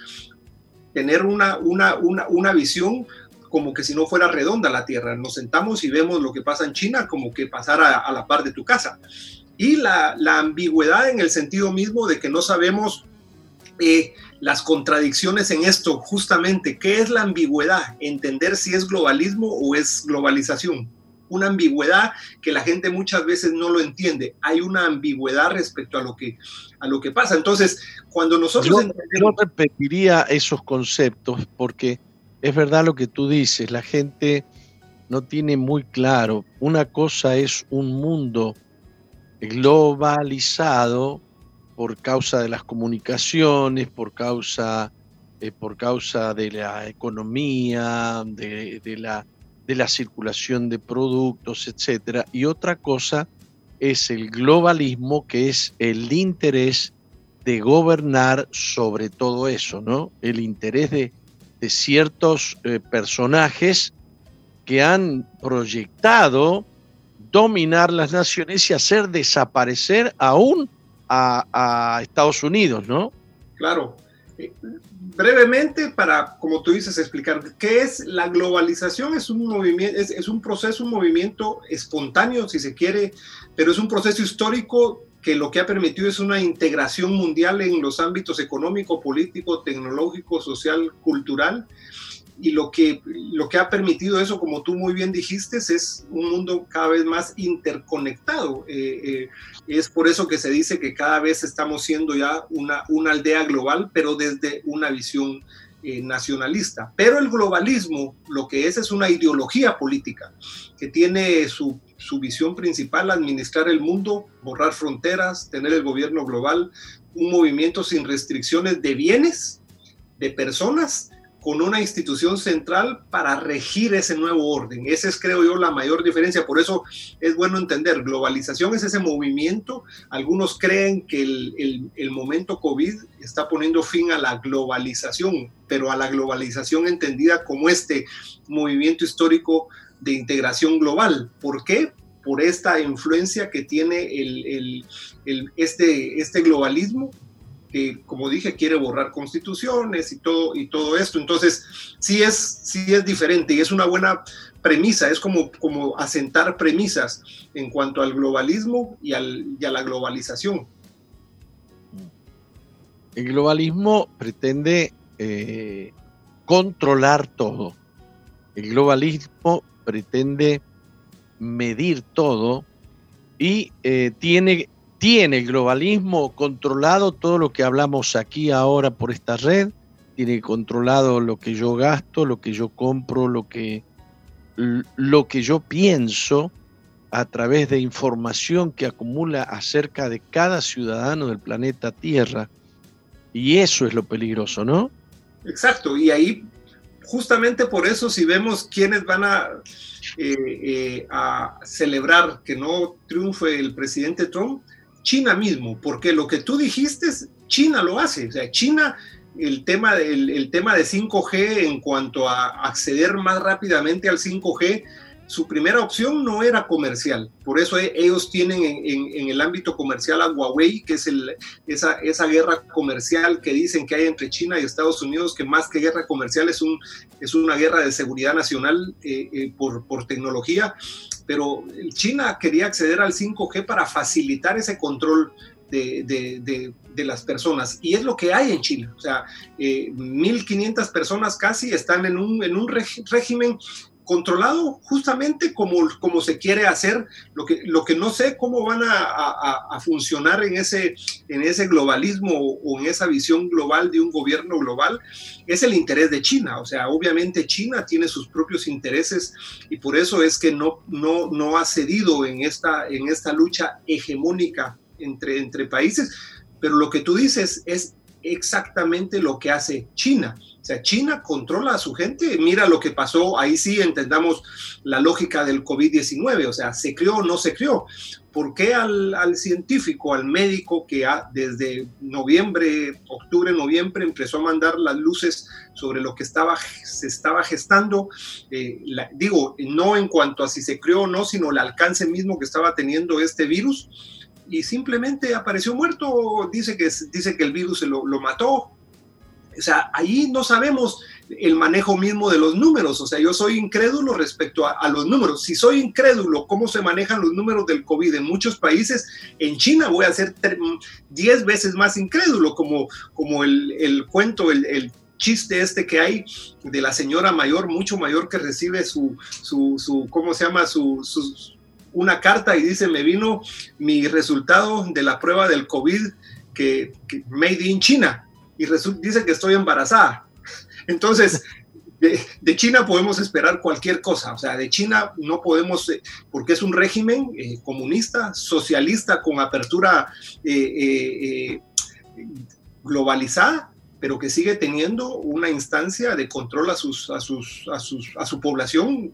S2: tener una, una, una, una visión como que si no fuera redonda la Tierra. Nos sentamos y vemos lo que pasa en China como que pasara a la par de tu casa. Y la, la ambigüedad en el sentido mismo de que no sabemos eh, las contradicciones en esto, justamente, ¿qué es la ambigüedad? Entender si es globalismo o es globalización. Una ambigüedad que la gente muchas veces no lo entiende. Hay una ambigüedad respecto a lo que, a lo que pasa. Entonces, cuando nosotros...
S1: Yo, repetiría esos conceptos porque es verdad lo que tú dices, la gente no tiene muy claro. Una cosa es un mundo globalizado por causa de las comunicaciones, por causa, eh, por causa de la economía, de, la, de la circulación de productos, etc. Y otra cosa es el globalismo, que es el interés de gobernar sobre todo eso, ¿no? El interés de, ciertos eh, personajes que han proyectado dominar las naciones y hacer desaparecer aún a, Estados Unidos, ¿no?
S2: Claro. Brevemente, para, como tú dices, explicar qué es la globalización, es un movimiento, es, un proceso, un movimiento espontáneo, si se quiere, pero es un proceso histórico que lo que ha permitido es una integración mundial en los ámbitos económico, político, tecnológico, social, cultural, y lo que, lo que ha permitido eso, como tú muy bien dijiste, es un mundo cada vez más interconectado. Eh, eh, es por eso que se dice que cada vez estamos siendo ya una, una aldea global, pero desde una visión eh, nacionalista. Pero el globalismo lo que es es una ideología política que tiene su, su visión principal, administrar el mundo, borrar fronteras, tener el gobierno global, un movimiento sin restricciones de bienes, de personas con una institución central para regir ese nuevo orden. Esa es, creo yo, la mayor diferencia. Por eso es bueno entender, globalización es ese movimiento. Algunos creen que el, el, momento COVID está poniendo fin a la globalización, pero a la globalización entendida como este movimiento histórico de integración global. ¿Por qué? Por esta influencia que tiene el, este, este globalismo que, como dije, quiere borrar constituciones y todo, y todo esto. Entonces, sí es, sí es diferente y es una buena premisa, es como, como asentar premisas en cuanto al globalismo y, al, y a la globalización.
S1: El globalismo pretende eh, controlar todo. El globalismo pretende medir todo y eh, tiene tiene el globalismo controlado todo lo que hablamos aquí ahora por esta red, tiene controlado lo que yo gasto, lo que yo compro, lo que, lo que yo pienso a través de información que acumula acerca de cada ciudadano del planeta Tierra. Y eso es lo peligroso, ¿no?
S2: Exacto, y ahí justamente por eso si vemos quiénes van a, eh, eh, a celebrar que no triunfe el presidente Trump, China mismo, porque lo que tú dijiste, China lo hace. O sea, China, el tema, del, el tema de 5G en cuanto a acceder más rápidamente al 5G, su primera opción no era comercial. Por eso e, ellos tienen en, el ámbito comercial a Huawei, que es esa, guerra comercial que dicen que hay entre China y Estados Unidos, que más que guerra comercial es, un, es una guerra de seguridad nacional eh, eh, por, tecnología pero China quería acceder al 5G para facilitar ese control de, las personas. Y es lo que hay en China. O sea, 1.500 eh, personas casi están en un régimen controlado justamente como, como se quiere hacer, lo que, lo que no sé cómo van a, a, funcionar en ese, en ese globalismo o en esa visión global de un gobierno global, es el interés de China. O sea, obviamente China tiene sus propios intereses y por eso es que no, no, no ha cedido en esta, en esta lucha hegemónica entre, entre países, pero lo que tú dices es exactamente lo que hace China sea, China controla a su gente. Mira lo que pasó, ahí sí entendamos la lógica del COVID-19, o sea, se creó o no se creó. ¿Por qué al, científico, al médico que desde noviembre, octubre, noviembre empezó a mandar las luces sobre lo que estaba, se estaba gestando? Eh, digo, no en cuanto a si se creó o no, sino el alcance mismo que estaba teniendo este virus y simplemente apareció muerto. Dice que, dice que el virus se lo, lo mató, o sea, ahí no sabemos el manejo mismo de los números. O sea, yo soy incrédulo respecto a, los números. Si soy incrédulo, cómo se manejan los números del COVID en muchos países, en China voy a ser 10 veces más incrédulo, como, como el, cuento, el, chiste este que hay de la señora mayor, mucho mayor que recibe su, su, ¿cómo se llama? Su, una carta y dice, me vino mi resultado de la prueba del COVID que made in China y dice que estoy embarazada. Entonces, de, China podemos esperar cualquier cosa, o sea, de China no podemos, eh, porque es un régimen eh, comunista, socialista, con apertura eh, globalizada, pero que sigue teniendo una instancia de control a, sus, a, sus, a, sus, a su población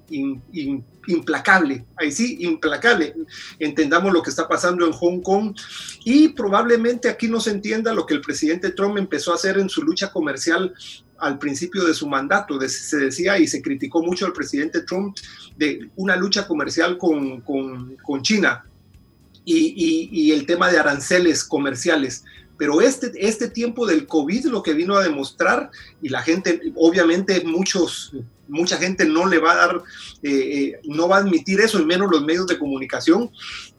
S2: implacable. Ahí sí, implacable. Entendamos lo que está pasando en Hong Kong y probablemente aquí no se entienda lo que el presidente Trump empezó a hacer en su lucha comercial al principio de su mandato. Se decía y se criticó mucho al presidente Trump de una lucha comercial con, con, con China. Y, y, y el tema de aranceles comerciales pero este, este tiempo del COVID lo que vino a demostrar, y la gente, obviamente muchos mucha gente no le va a dar, eh, no va a admitir eso, y menos los medios de comunicación,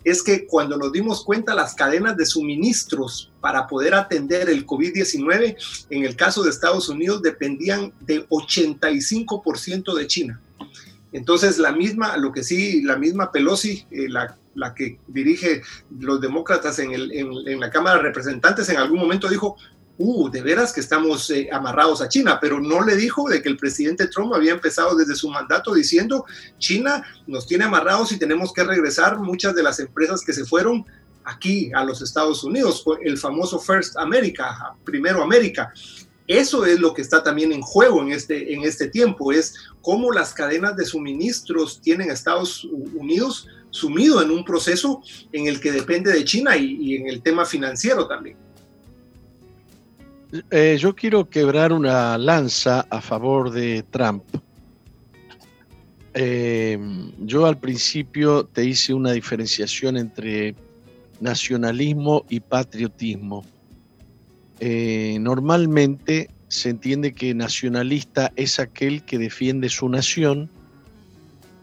S2: es que cuando nos dimos cuenta las cadenas de suministros para poder atender el COVID-19, en el caso de Estados Unidos, dependían de 85% de China. Entonces, la misma, lo que sí, la misma Pelosi, eh, la, que dirige los demócratas en, la Cámara de Representantes, en algún momento dijo, uh, de veras que estamos eh, amarrados a China, pero no le dijo de que el presidente Trump había empezado desde su mandato diciendo, China nos tiene amarrados y tenemos que regresar muchas de las empresas que se fueron aquí a los Estados Unidos, el famoso First America, primero América. Eso es lo que está también en juego en este, en este tiempo, es cómo las cadenas de suministros tienen a Estados Unidos sumido en un proceso en el que depende de China y, en el tema financiero también.
S1: Eh, yo quiero quebrar una lanza a favor de Trump. Eh, yo al principio te hice una diferenciación entre nacionalismo y patriotismo. Eh, normalmente se entiende que nacionalista es aquel que defiende su nación.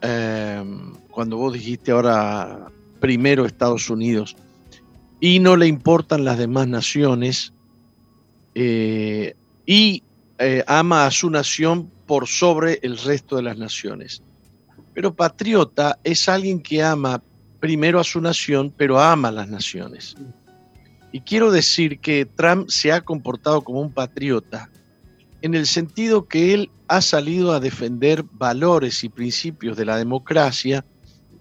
S1: Eh, cuando vos dijiste ahora primero Estados Unidos y no le importan las demás naciones eh, y ama a su nación por sobre el resto de las naciones. Pero patriota es alguien que ama primero a su nación, pero ama a las naciones. Y quiero decir que Trump se ha comportado como un patriota en el sentido que él ha salido a defender valores y principios de la democracia,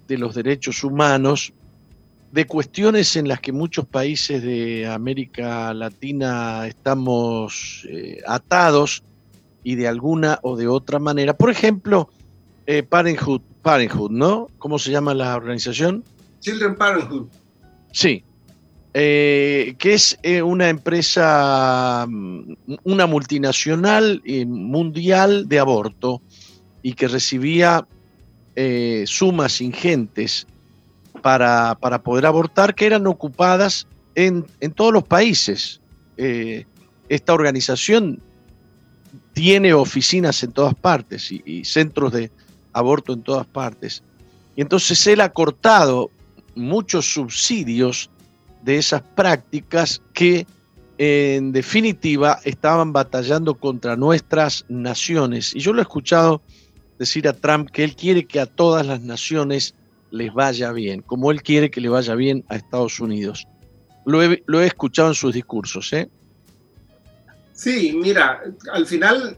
S1: de los derechos humanos, de cuestiones en las que muchos países de América Latina estamos eh, atados y de alguna o de otra manera. Por ejemplo, eh, Parenthood, Parenthood, ¿no? ¿Cómo se llama la organización?
S2: Children Parenthood.
S1: Sí, eh, que es eh, una empresa, mm, una multinacional eh, mundial de aborto y que recibía sumas ingentes para, para, poder abortar que eran ocupadas en, en todos los países. esta organización tiene oficinas en todas partes y, y centros de aborto en todas partes. Y entonces él ha cortado muchos subsidios de esas prácticas que en definitiva estaban batallando contra nuestras naciones. Y yo lo he escuchado decir a Trump que él quiere que a todas las naciones les vaya bien, como él quiere que le vaya bien a Estados Unidos. Lo he, escuchado en sus discursos. ¿eh?
S2: Sí, mira, al final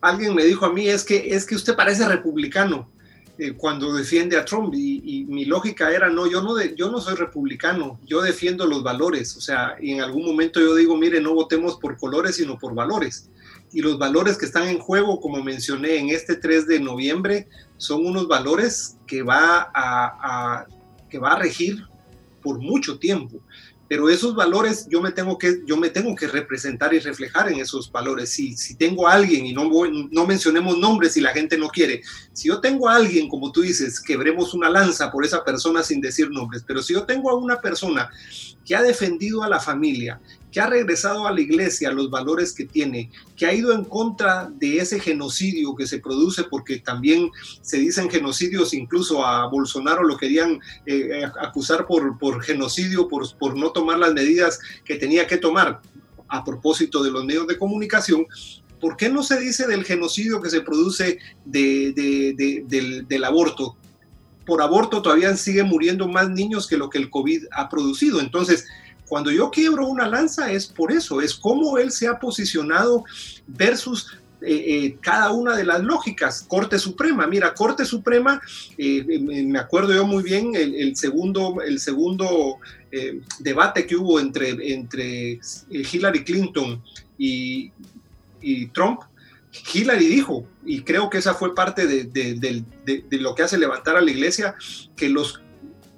S2: alguien me dijo a mí, es que, es que usted parece republicano. Eh, cuando defiende a Trump. Y, mi lógica era, no, yo no, yo no soy republicano, yo defiendo los valores, o sea, y en algún momento yo digo, mire, no votemos por colores, sino por valores. Y los valores que están en juego, como mencioné en este 3 de noviembre, son unos valores que va a que va a regir por mucho tiempo pero esos valores yo me tengo que, yo me tengo que representar y reflejar en esos valores. Si, si tengo a alguien, y no, no mencionemos nombres si la gente no quiere, si yo tengo a alguien, como tú dices, quebremos una lanza por esa persona sin decir nombres, pero si yo tengo a una persona que ha defendido a la familia, que ha regresado a la iglesia los valores que tiene, que ha ido en contra de ese genocidio que se produce, porque también se dicen genocidios, incluso a Bolsonaro lo querían eh, acusar por, por genocidio, por, por no tomar las medidas que tenía que tomar a propósito de los medios de comunicación, ¿por qué no se dice del genocidio que se produce del, del, aborto? Por aborto todavía siguen muriendo más niños que lo que el COVID ha producido. Entonces, cuando yo quiebro una lanza es por eso, es cómo él se ha posicionado versus eh, eh, cada una de las lógicas. Corte Suprema, mira, Corte Suprema, eh, me acuerdo yo muy bien el, segundo, el segundo debate que hubo entre, entre Hillary Clinton y, Trump. Hillary dijo, y creo que esa fue parte de, de, lo que hace levantar a la iglesia, que los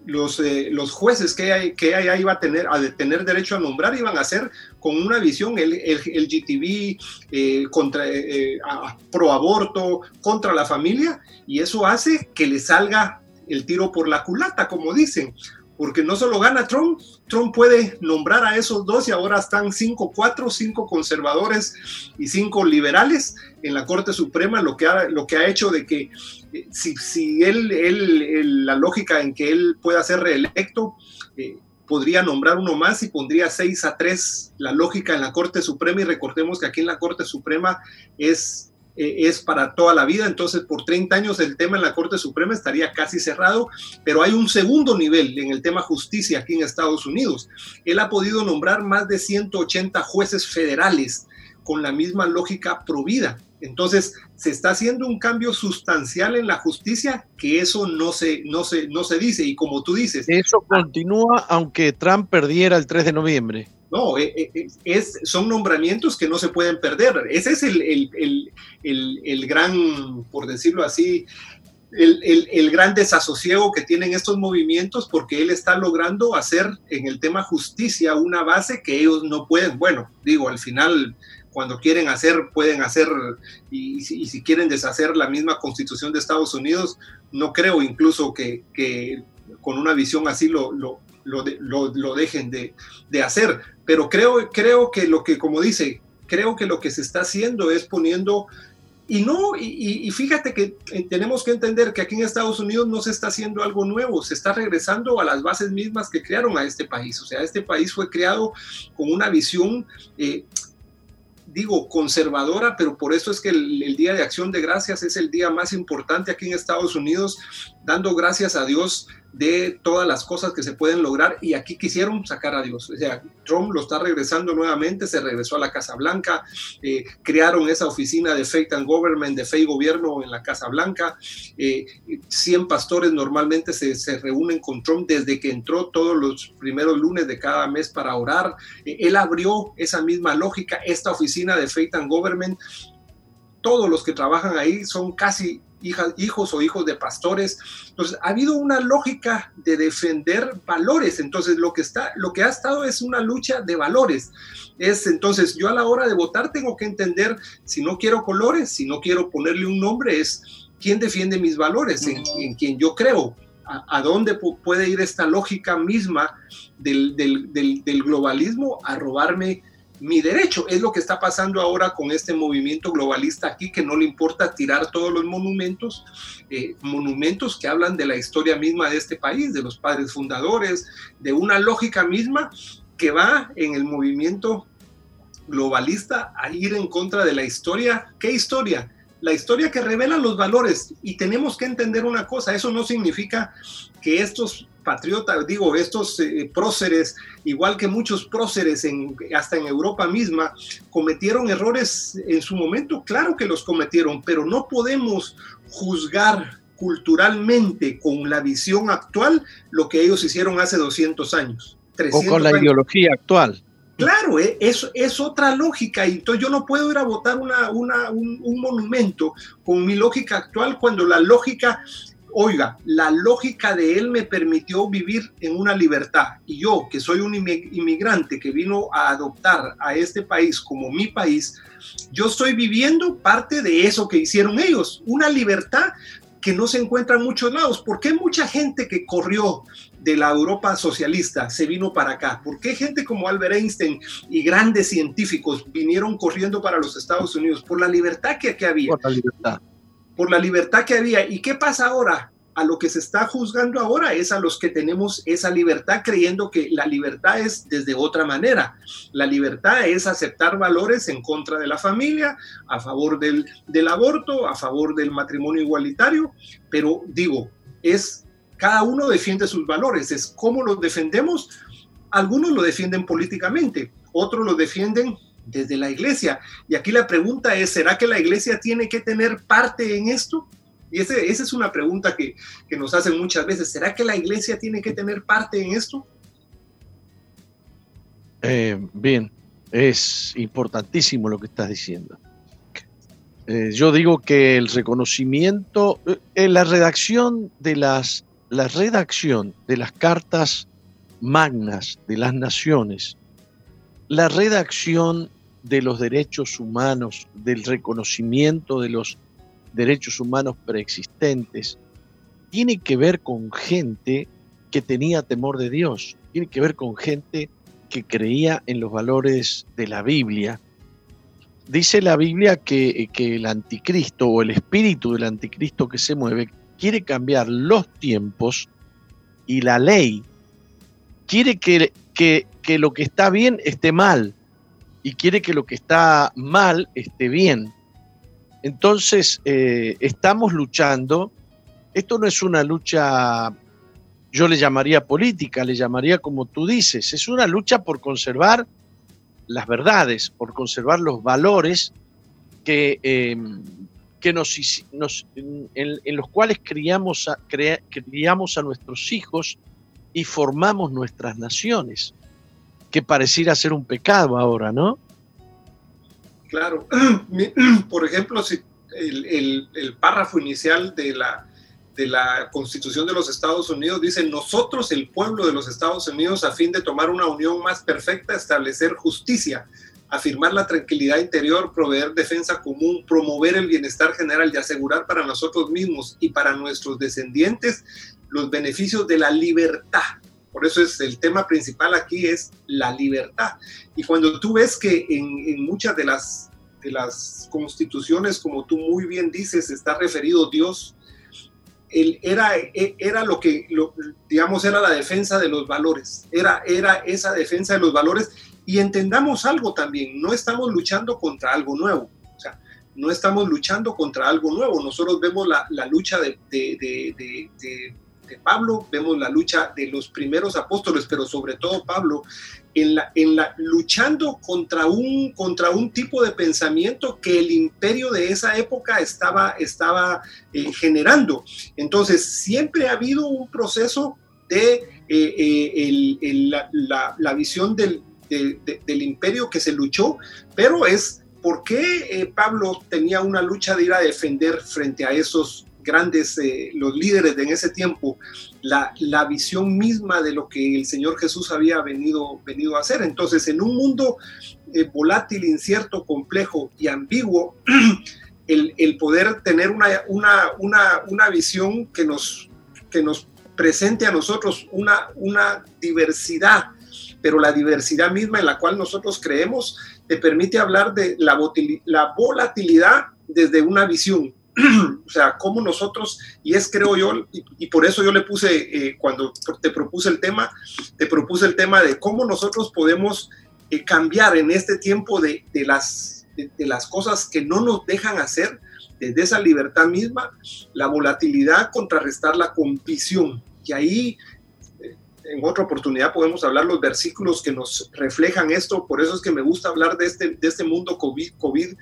S2: los, eh, los jueces que, hay, que ella iba a tener, a tener derecho a nombrar iban a ser con una visión el, el, GTV, eh, contra, eh, pro aborto, contra la familia, y eso hace que le salga el tiro por la culata, como dicen, porque no solo gana Trump, Trump puede nombrar a esos dos y ahora están cinco, cuatro, cinco conservadores y cinco liberales en la Corte Suprema, lo que ha, lo que ha hecho de que si, él, la lógica en que él pueda ser reelecto, eh, podría nombrar uno más y pondría seis a tres la lógica en la Corte Suprema y recordemos que aquí en la Corte Suprema es eh, es para toda la vida, entonces por 30 años el tema en la Corte Suprema estaría casi cerrado, pero hay un segundo nivel en el tema justicia aquí en Estados Unidos. Él ha podido nombrar más de 180 jueces federales con la misma lógica provida. Entonces, se está haciendo un cambio sustancial en la justicia que eso no se, no se, no se dice. Y como tú dices...
S1: Eso continúa aunque Trump perdiera el 3 de noviembre.
S2: No, eh, eh, es, son nombramientos que no se pueden perder. Ese es el, el, gran, por decirlo así, el, gran desasosiego que tienen estos movimientos porque él está logrando hacer en el tema justicia una base que ellos no pueden. Bueno, digo, al final, cuando quieren hacer, pueden hacer, y, si, quieren deshacer la misma constitución de Estados Unidos, no creo incluso que, con una visión así lo, lo, lo, dejen de, de hacer pero creo, creo que lo que, como dice, creo que lo que se está haciendo es poniendo, y no, y, fíjate que eh, tenemos que entender que aquí en Estados Unidos no se está haciendo algo nuevo, se está regresando a las bases mismas que crearon a este país. O sea, este país fue creado con una visión eh, digo, conservadora, pero por eso es que el, Día de Acción de Gracias es el día más importante aquí en Estados Unidos, dando gracias a Dios de todas las cosas que se pueden lograr y aquí quisieron sacar a Dios. O sea, Trump lo está regresando nuevamente, se regresó a la Casa Blanca, eh, crearon esa oficina de Faith and Government, de y Gobierno en la Casa Blanca. Eh, 100 pastores normalmente se, se, reúnen con Trump desde que entró todos los primeros lunes de cada mes para orar. Eh, él abrió esa misma lógica, esta oficina de Faith and Government. Todos los que trabajan ahí son casi hijos o hijos de pastores. Entonces, ha habido una lógica de defender valores. Entonces, lo que, está, lo que ha estado es una lucha de valores. Es entonces, yo a la hora de votar tengo que entender si no quiero colores, si no quiero ponerle un nombre, es quién defiende mis valores, en, en quien yo creo. A, dónde puede ir esta lógica misma del, del, del globalismo a robarme mi derecho. Es lo que está pasando ahora con este movimiento globalista aquí, que no le importa tirar todos los monumentos, eh, monumentos que hablan de la historia misma de este país, de los padres fundadores, de una lógica misma que va en el movimiento globalista a ir en contra de la historia. ¿Qué historia? La historia que revela los valores. Y tenemos que entender una cosa, eso no significa que estos patriotas, digo, estos eh, próceres, igual que muchos próceres en, hasta en Europa misma, cometieron errores en su momento, claro que los cometieron, pero no podemos juzgar culturalmente con la visión actual lo que ellos hicieron hace 200 años.
S1: o con la ideología actual.
S2: Claro, eh, es, es, otra lógica. Y entonces yo no puedo ir a votar una, un, un, monumento con mi lógica actual cuando la lógica oiga, la lógica de él me permitió vivir en una libertad y yo, que soy un inmigrante que vino a adoptar a este país como mi país, yo estoy viviendo parte de eso que hicieron ellos, una libertad que no se encuentra en muchos lados. ¿Por qué mucha gente que corrió de la Europa socialista se vino para acá? ¿Por qué gente como Albert Einstein y grandes científicos vinieron corriendo para los Estados Unidos? Por la libertad que aquí había.
S1: Por la libertad
S2: por la libertad que había. ¿Y qué pasa ahora? A lo que se está juzgando ahora es a los que tenemos esa libertad creyendo que la libertad es desde otra manera. La libertad es aceptar valores en contra de la familia, a favor del, del aborto, a favor del matrimonio igualitario, pero digo, es cada uno defiende sus valores, es cómo los defendemos. Algunos lo defienden políticamente, otros lo defienden desde la iglesia. Y aquí la pregunta es, ¿será que la iglesia tiene que tener parte en esto? Y esa es una pregunta que, nos hacen muchas veces. ¿Será que la iglesia tiene que tener parte en esto?
S1: Eh, bien, es importantísimo lo que estás diciendo. Eh, yo digo que el reconocimiento, en eh, la redacción de las, la redacción de las cartas magnas de las naciones, la redacción de los derechos humanos, del reconocimiento de los derechos humanos preexistentes, tiene que ver con gente que tenía temor de Dios, tiene que ver con gente que creía en los valores de la Biblia. Dice la Biblia que, que el anticristo o el espíritu del anticristo que se mueve quiere cambiar los tiempos y la ley. Quiere que, que, que lo que está bien esté mal y quiere que lo que está mal esté bien. Entonces, eh, estamos luchando. Esto no es una lucha, yo le llamaría política, le llamaría como tú dices, es una lucha por conservar las verdades, por conservar los valores que, em, que nos, en, los cuales criamos a, criamos a nuestros hijos y formamos nuestras naciones, que pareciera ser un pecado ahora, ¿no?
S2: Claro, por ejemplo, si el, párrafo inicial de la, de la Constitución de los Estados Unidos dice, nosotros, el pueblo de los Estados Unidos, a fin de tomar una unión más perfecta, establecer justicia, afirmar la tranquilidad interior, proveer defensa común, promover el bienestar general y asegurar para nosotros mismos y para nuestros descendientes los beneficios de la libertad. Por eso es el tema principal aquí es la libertad. Y cuando tú ves que en, muchas de las, de las constituciones, como tú muy bien dices, está referido Dios, él era, era lo que, digamos, era la defensa de los valores, era, era esa defensa de los valores y entendamos algo también, no estamos luchando contra algo nuevo, o sea, no estamos luchando contra algo nuevo, nosotros vemos la, la lucha de, de, de, de, Pablo, vemos la lucha de los primeros apóstoles, pero sobre todo Pablo, en la, en la, luchando contra un, contra un tipo de pensamiento que el imperio de esa época estaba, estaba eh, generando. Entonces, siempre ha habido un proceso de eh, eh, la visión del, del imperio que se luchó, pero es por qué eh, Pablo tenía una lucha de ir a defender frente a esos grandes, eh, los líderes de en ese tiempo, la, la, visión misma de lo que el Señor Jesús había venido, venido a hacer. Entonces, en un mundo eh, volátil, incierto, complejo y ambiguo, el, el poder tener una, una, una, una, visión que nos, que nos presente a nosotros una, una diversidad pero la diversidad misma en la cual nosotros creemos te permite hablar de la, volatilidad desde una visión. o sea, cómo nosotros, y es creo yo, y, por eso yo le puse, eh, cuando te propuse el tema, te propuse el tema de cómo nosotros podemos eh, cambiar en este tiempo de, las, de, las cosas que no nos dejan hacer, desde esa libertad misma, la volatilidad contrarrestarla con visión. Y ahí en otra oportunidad podemos hablar los versículos que nos reflejan esto, por eso es que me gusta hablar de este, de este mundo COVID, COVID,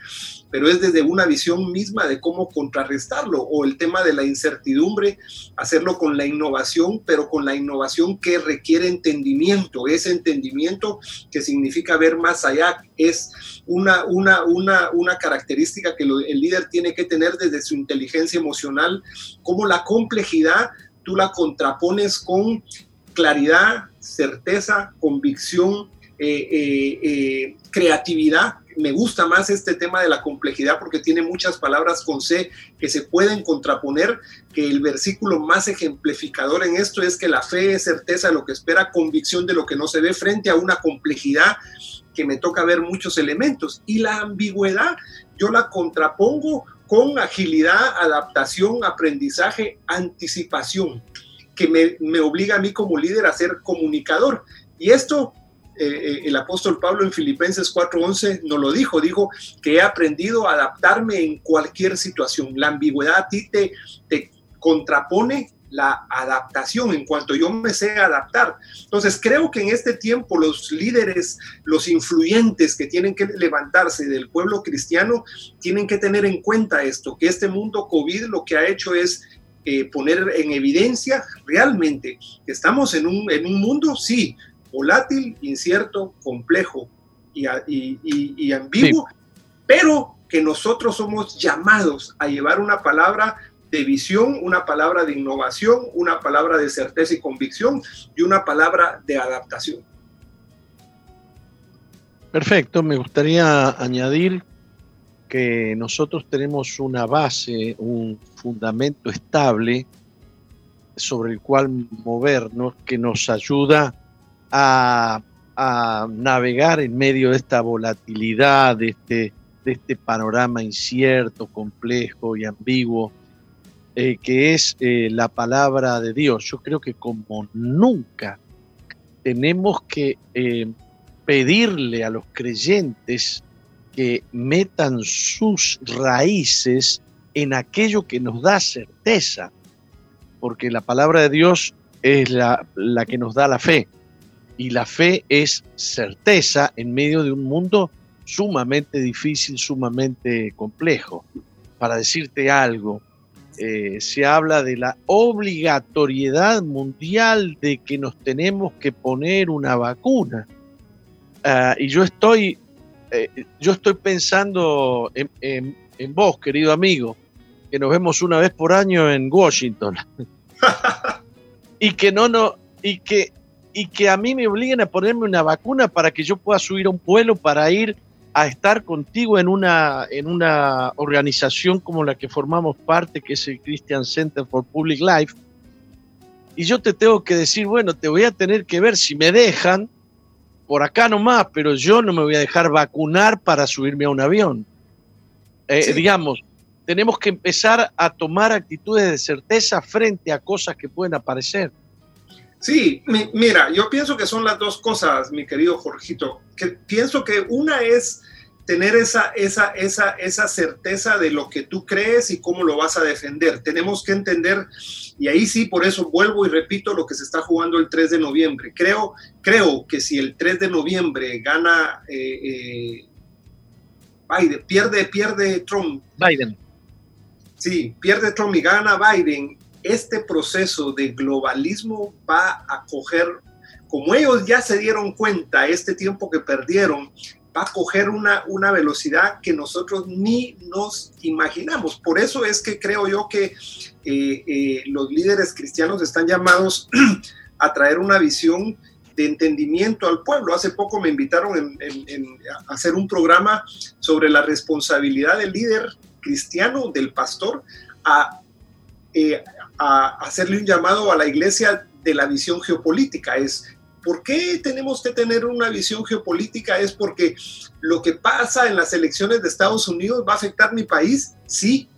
S2: pero es desde una visión misma de cómo contrarrestarlo, o el tema de la incertidumbre, hacerlo con la innovación, pero con la innovación que requiere entendimiento, ese entendimiento que significa ver más allá, es una, una, una, una característica que el líder tiene que tener desde su inteligencia emocional, como la complejidad tú la contrapones con claridad, certeza, convicción, eh, eh, eh, creatividad. Me gusta más este tema de la complejidad porque tiene muchas palabras con C que se pueden contraponer, que el versículo más ejemplificador en esto es que la fe es certeza de lo que espera, convicción de lo que no se ve frente a una complejidad que me toca ver muchos elementos. Y la ambigüedad yo la contrapongo con agilidad, adaptación, aprendizaje, anticipación que me, obliga a mí como líder a ser comunicador. Y esto eh, eh, el apóstol Pablo en Filipenses 4:11 nos lo dijo, dijo que he aprendido a adaptarme en cualquier situación. La ambigüedad a ti te, te contrapone la adaptación, en cuanto yo me sé adaptar. Entonces, creo que en este tiempo los líderes, los influyentes que tienen que levantarse del pueblo cristiano, tienen que tener en cuenta esto, que este mundo COVID lo que ha hecho es eh, poner en evidencia realmente que estamos en un, en un mundo, sí, volátil, incierto, complejo y, y, ambiguo, pero que nosotros somos llamados a llevar una palabra de visión, una palabra de innovación, una palabra de certeza y convicción y una palabra de adaptación.
S1: Perfecto, me gustaría añadir que nosotros tenemos una base, un fundamento estable sobre el cual movernos que nos ayuda a, navegar en medio de esta volatilidad, de este, de este panorama incierto, complejo y ambiguo, eh, que es eh, la palabra de Dios. Yo creo que como nunca tenemos que eh, pedirle a los creyentes que metan sus raíces en aquello que nos da certeza, porque la palabra de Dios es la, la que nos da la fe, y la fe es certeza en medio de un mundo sumamente difícil, sumamente complejo. Para decirte algo, eh, se habla de la obligatoriedad mundial de que nos tenemos que poner una vacuna. Ah, y yo estoy, eh, yo estoy pensando en, vos, querido amigo, que nos vemos una vez por año en Washington. y que no, no, y que, y que a mí me obliguen a ponerme una vacuna para que yo pueda subir a un vuelo para ir a estar contigo en una, en una organización como la que formamos parte, que es el Christian Center for Public Life, y yo te tengo que decir, bueno, te voy a tener que ver si me dejan por acá nomás, pero yo no me voy a dejar vacunar para subirme a un avión. Eh, digamos, tenemos que empezar a tomar actitudes de certeza frente a cosas que pueden aparecer.
S2: Sí, mira, yo pienso que son las dos cosas, mi querido Jorgito. Que pienso que una es tener esa, esa, esa, esa certeza de lo que tú crees y cómo lo vas a defender. Tenemos que entender, y ahí sí, por eso vuelvo y repito lo que se está jugando el 3 de noviembre. Creo, creo que si el 3 de noviembre gana eh, eh, Biden, pierde, pierde Trump.
S1: Biden.
S2: Sí, pierde Trump y gana Biden, este proceso de globalismo va a coger, como ellos ya se dieron cuenta, este tiempo que perdieron, va a coger una, una velocidad que nosotros ni nos imaginamos. Por eso es que creo yo que eh, eh, los líderes cristianos están llamados a traer una visión de entendimiento al pueblo. Hace poco me invitaron a hacer un programa sobre la responsabilidad del líder cristiano, del pastor, a eh, a hacerle un llamado a la iglesia de la visión geopolítica. Es, ¿por qué tenemos que tener una visión geopolítica? Es porque lo que pasa en las elecciones de Estados Unidos va a afectar mi país. Sí.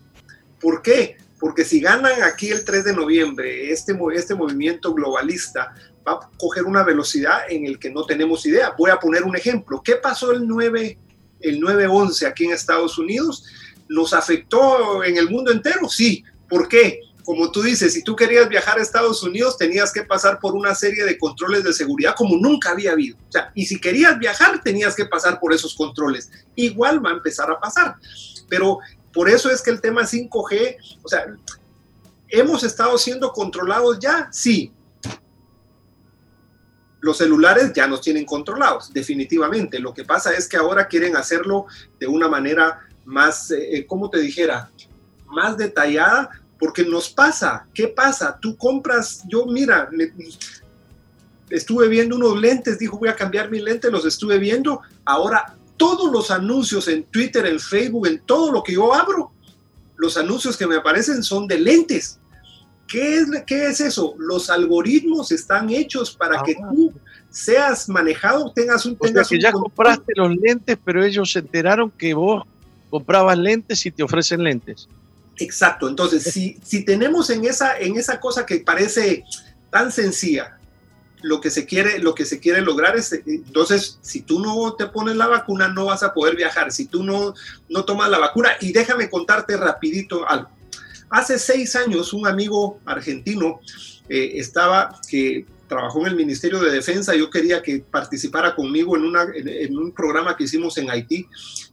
S2: ¿Por qué? Porque si ganan aquí el 3 de noviembre, este, este movimiento globalista va a coger una velocidad en el que no tenemos idea. Voy a poner un ejemplo. ¿Qué pasó el 9, el 9-11 aquí en Estados Unidos? ¿Nos afectó en el mundo entero? Sí. ¿Por qué? como tú dices, si tú querías viajar a Estados Unidos, tenías que pasar por una serie de controles de seguridad como nunca había habido. O sea, y si querías viajar, tenías que pasar por esos controles. Igual va a empezar a pasar. Pero por eso es que el tema 5G, o sea, ¿hemos estado siendo controlados ya? Sí. Los celulares ya nos tienen controlados, definitivamente. Lo que pasa es que ahora quieren hacerlo de una manera más, eh, eh, ¿cómo te dijera? Más detallada porque nos pasa. ¿Qué pasa? Tú compras, yo mira, estuve viendo unos lentes, dijo voy a cambiar mis lentes, los estuve viendo. Ahora todos los anuncios en Twitter, en Facebook, en todo lo que yo abro, los anuncios que me aparecen son de lentes. ¿Qué es, qué es eso? Los algoritmos están hechos para que ah. tú seas manejado, tengas un...
S1: Tengas que ya compraste los lentes, pero ellos se enteraron que vos comprabas lentes y te ofrecen lentes.
S2: Exacto, entonces si, si tenemos en esa, en esa cosa que parece tan sencilla, lo que se quiere, lo que se quiere lograr es, entonces, si tú no te pones la vacuna, no vas a poder viajar, si tú no, no tomas la vacuna, y déjame contarte rapidito algo. Hace seis años, un amigo argentino eh, estaba, que trabajó en el Ministerio de Defensa, yo quería que participara conmigo en, una, en, un programa que hicimos en Haití.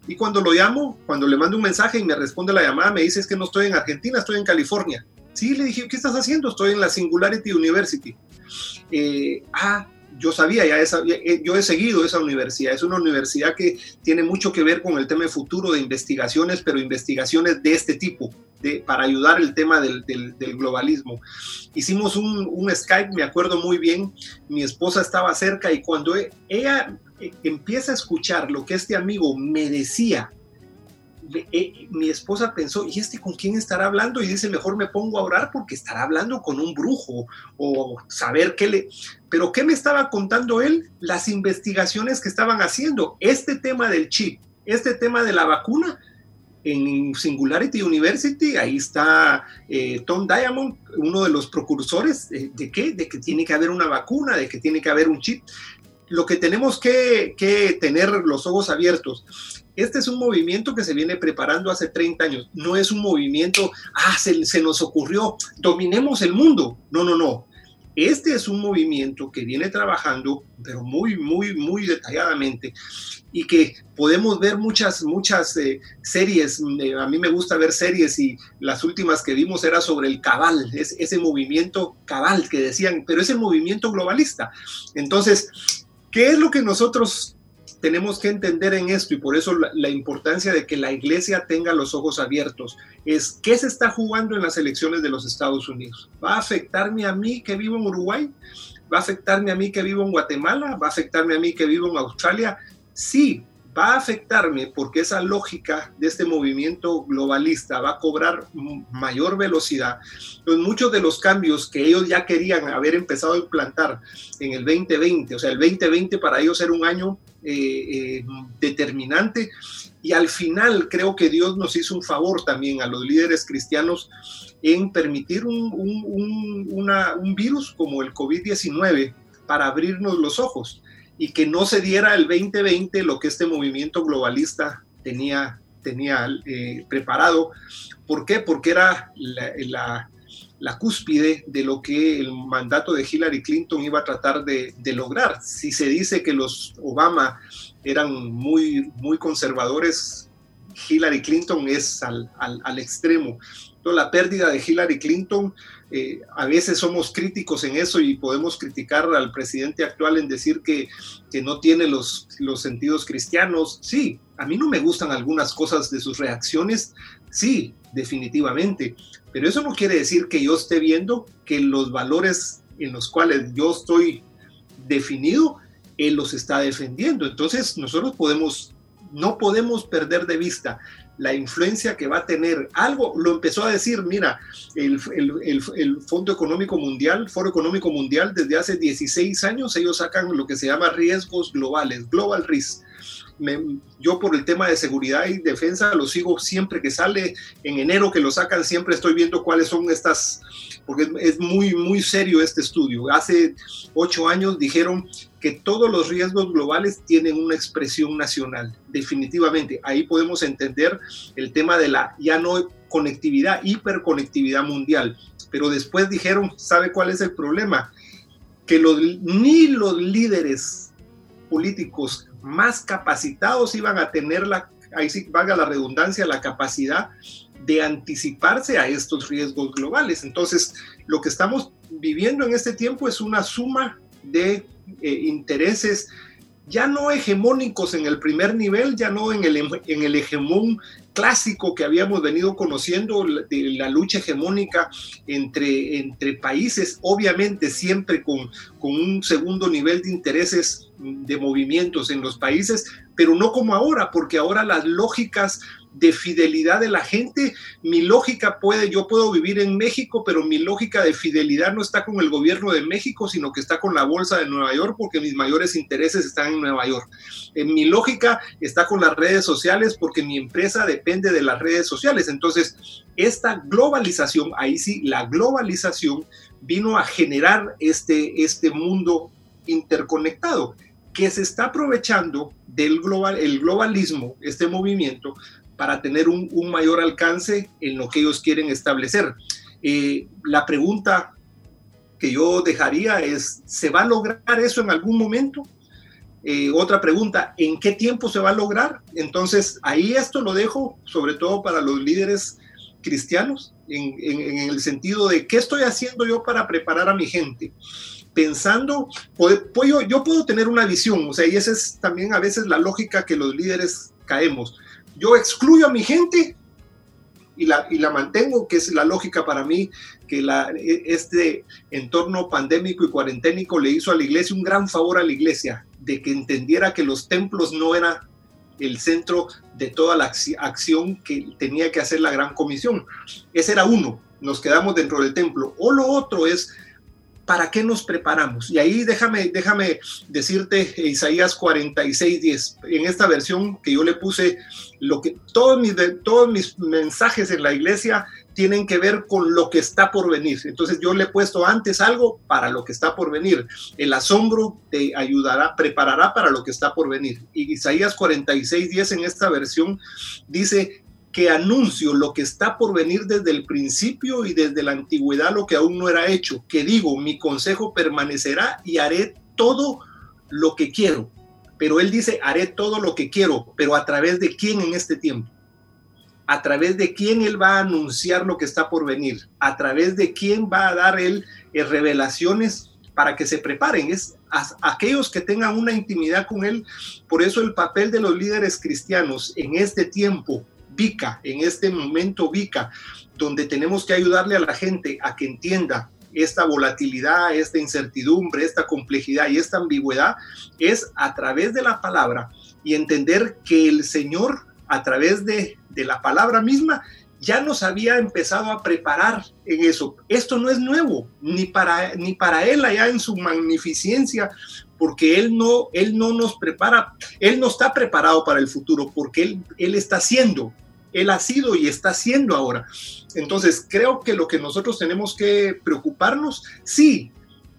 S2: Y cuando lo llamo, cuando le mando un mensaje y me responde la llamada, me dice es que no estoy en Argentina, estoy en California. Sí, le dije, ¿qué estás haciendo? Estoy en la Singularity University. Eh, ah, yo sabía ya esa, eh, yo he seguido esa universidad, es una universidad que tiene mucho que ver con el tema de futuro de investigaciones, pero investigaciones de este tipo, para ayudar el tema del, del, globalismo. Hicimos un, un, Skype, me acuerdo muy bien, mi esposa estaba cerca y cuando e, ella eh, empieza a escuchar lo que este amigo me decía, eh, mi esposa pensó, ¿y este con quién estará hablando? Y dice, mejor me pongo a orar porque estará hablando con un brujo o saber qué le... Pero ¿qué me estaba contando él? Las investigaciones que estaban haciendo. Este tema del chip, este tema de la vacuna, en Singularity University, ahí está eh, Tom Diamond, uno de los precursores de, de, qué, de que tiene que haber una vacuna, de que tiene que haber un chip. Lo que tenemos que, que tener los ojos abiertos este es un movimiento que se viene preparando hace 30 años. No es un movimiento, ah, se, se, nos ocurrió, dominemos el mundo. No, no, no. Este es un movimiento que viene trabajando, pero muy, muy, muy detalladamente y que podemos ver muchas, muchas eh, series. Eh, a mí me gusta ver series y las últimas que vimos era sobre el cabal, es, ese movimiento cabal que decían, pero es el movimiento globalista. Entonces, ¿qué es lo que nosotros tenemos que entender en esto y por eso la, importancia de que la iglesia tenga los ojos abiertos es qué se está jugando en las elecciones de los Estados Unidos. ¿Va a afectarme a mí que vivo en Uruguay? ¿Va a afectarme a mí que vivo en Guatemala? ¿Va a afectarme a mí que vivo en Australia? Sí, va a afectarme porque esa lógica de este movimiento globalista va a cobrar mayor velocidad. Entonces, muchos de los cambios que ellos ya querían haber empezado a implantar en el 2020, o sea, el 2020 para ellos era un año eh, eh, determinante y al final creo que Dios nos hizo un favor también a los líderes cristianos en permitir un, un virus como el COVID-19 para abrirnos los ojos y que no se diera el 2020 lo que este movimiento globalista tenía, tenía eh, preparado. ¿Por qué? Porque era la, la, cúspide de lo que el mandato de Hillary Clinton iba a tratar de, lograr. Si se dice que los Obama eran muy, muy conservadores, Hillary Clinton es al, al, al extremo. Entonces, la pérdida de Hillary Clinton eh, a veces somos críticos en eso y podemos criticar al presidente actual en decir que, que no tiene los, los sentidos cristianos. Sí, a mí no me gustan algunas cosas de sus reacciones, sí, definitivamente, pero eso no quiere decir que yo esté viendo que los valores en los cuales yo estoy definido, él los está defendiendo. Entonces nosotros podemos, no podemos perder de vista la influencia que va a tener. Algo lo empezó a decir, mira, el, el, Fondo Económico Mundial, Foro Económico Mundial, desde hace 16 años, ellos sacan lo que se llama riesgos globales, global risk. Yo por el tema de seguridad y defensa lo sigo siempre que sale en enero que lo sacan, siempre estoy viendo cuáles son estas, porque es, muy, muy serio este estudio. Hace ocho años dijeron que todos los riesgos globales tienen una expresión nacional, definitivamente. Ahí podemos entender el tema de la ya no conectividad, hiperconectividad mundial. Pero después dijeron, ¿sabe cuál es el problema? Que los, ni los líderes políticos más capacitados iban a tener la, ahí sí valga la redundancia, la capacidad de anticiparse a estos riesgos globales. Entonces, lo que estamos viviendo en este tiempo es una suma de eh, intereses ya no hegemónicos en el primer nivel, ya no en el, en el hegemón clásico que habíamos venido conociendo, la lucha hegemónica entre, entre países, obviamente siempre con, con un segundo nivel de intereses de movimientos en los países, pero no como ahora, porque ahora las lógicas de fidelidad de la gente. Mi lógica puede, yo puedo vivir en México, pero mi lógica de fidelidad no está con el gobierno de México, sino que está con la bolsa de Nueva York, porque mis mayores intereses están en Nueva York. En mi lógica está con las redes sociales, porque mi empresa depende de las redes sociales. Entonces, esta globalización, ahí sí, la globalización vino a generar este, este mundo interconectado que se está aprovechando del global, el globalismo, este movimiento, para tener un, mayor alcance en lo que ellos quieren establecer. Eh, la pregunta que yo dejaría es, ¿se va a lograr eso en algún momento? Eh, otra pregunta, ¿en qué tiempo se va a lograr? Entonces, ahí esto lo dejo sobre todo para los líderes cristianos, en, el sentido de qué estoy haciendo yo para preparar a mi gente. Pensando, yo, yo puedo tener una visión, o sea, y esa es también a veces la lógica que los líderes caemos yo excluyo a mi gente y la, y la mantengo, que es la lógica para mí, que la, este entorno pandémico y cuarenténico le hizo a la iglesia un gran favor a la iglesia, de que entendiera que los templos no era el centro de toda la acción que tenía que hacer la gran comisión. Ese era uno, nos quedamos dentro del templo. O lo otro es ¿para qué nos preparamos? Y ahí déjame, déjame decirte Isaías 46, 10. En esta versión que yo le puse, lo que, todos, mis, todos mis mensajes en la iglesia tienen que ver con lo que está por venir. Entonces yo le he puesto antes algo para lo que está por venir. El asombro te ayudará, preparará para lo que está por venir. Y Isaías 46, 10 en esta versión dice, que anuncio lo que está por venir desde el principio y desde la antigüedad lo que aún no era hecho, que digo, mi consejo permanecerá y haré todo lo que quiero. Pero él dice, haré todo lo que quiero, pero a través de quién en este tiempo. A través de quién él va a anunciar lo que está por venir. A través de quién va a dar él eh, revelaciones para que se preparen. Es aquellos que tengan una intimidad con él. Por eso el papel de los líderes cristianos en este tiempo VICA, en este momento VICA, donde tenemos que ayudarle a la gente a que entienda esta volatilidad, esta incertidumbre, esta complejidad y esta ambigüedad, es a través de la palabra y entender que el Señor, a través de, la palabra misma, ya nos había empezado a preparar en eso. Esto no es nuevo, ni para, ni para Él allá en su magnificencia, porque Él no, nos prepara, Él no está preparado para el futuro, porque él está haciendo, Él ha sido y está haciendo ahora. Entonces, creo que lo que nosotros tenemos que preocuparnos, sí,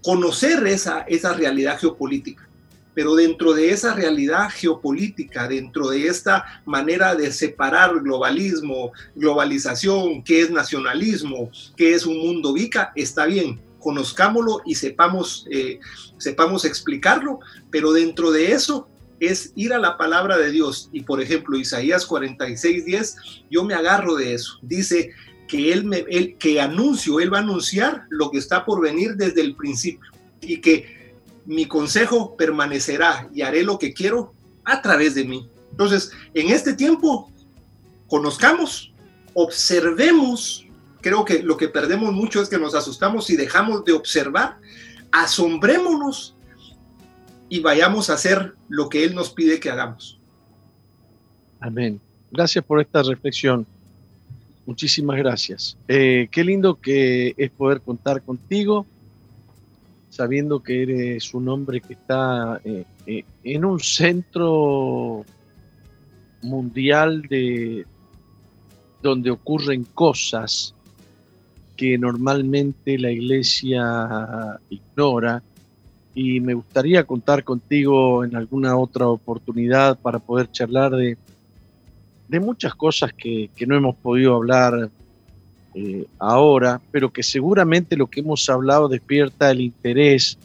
S2: conocer esa, esa realidad geopolítica, pero dentro de esa realidad geopolítica, dentro de esta manera de separar globalismo, globalización, qué es nacionalismo, qué es un mundo vica, está bien, conozcámoslo y sepamos, eh, sepamos explicarlo, pero dentro de eso es ir a la palabra de Dios. Y por ejemplo, Isaías 46, 10, yo me agarro de eso. Dice que él, me, él que anuncio, él va a anunciar lo que está por venir desde el principio y que mi consejo permanecerá y haré lo que quiero a través de mí. Entonces, en este tiempo, conozcamos, observemos creo que lo que perdemos mucho es que nos asustamos y dejamos de observar, asombrémonos y vayamos a hacer lo que Él nos pide que hagamos.
S1: Amén. Gracias por esta reflexión. Muchísimas gracias. Eh, qué lindo que es poder contar contigo, sabiendo que eres un hombre que está eh, eh, en un centro mundial de donde ocurren cosas que normalmente la iglesia ignora y me gustaría contar contigo en alguna otra oportunidad para poder charlar de, de muchas cosas que, no hemos podido hablar eh, ahora, pero que seguramente lo que hemos hablado despierta el interés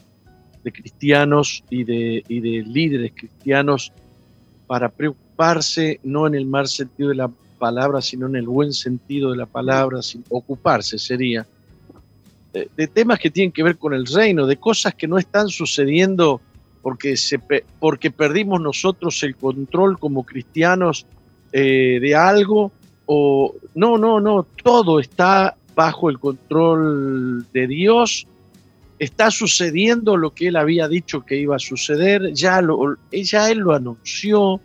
S1: de cristianos y de, y de líderes cristianos para preocuparse no en el mal sentido de la palabra, sino en el buen sentido de la palabra, sin ocuparse sería, de, temas que tienen que ver con el reino, de cosas que no están sucediendo porque, se, porque perdimos nosotros el control como cristianos eh, de algo, o no, no, no, todo está bajo el control de Dios, está sucediendo lo que Él había dicho que iba a suceder, ya, lo, ya Él lo anunció,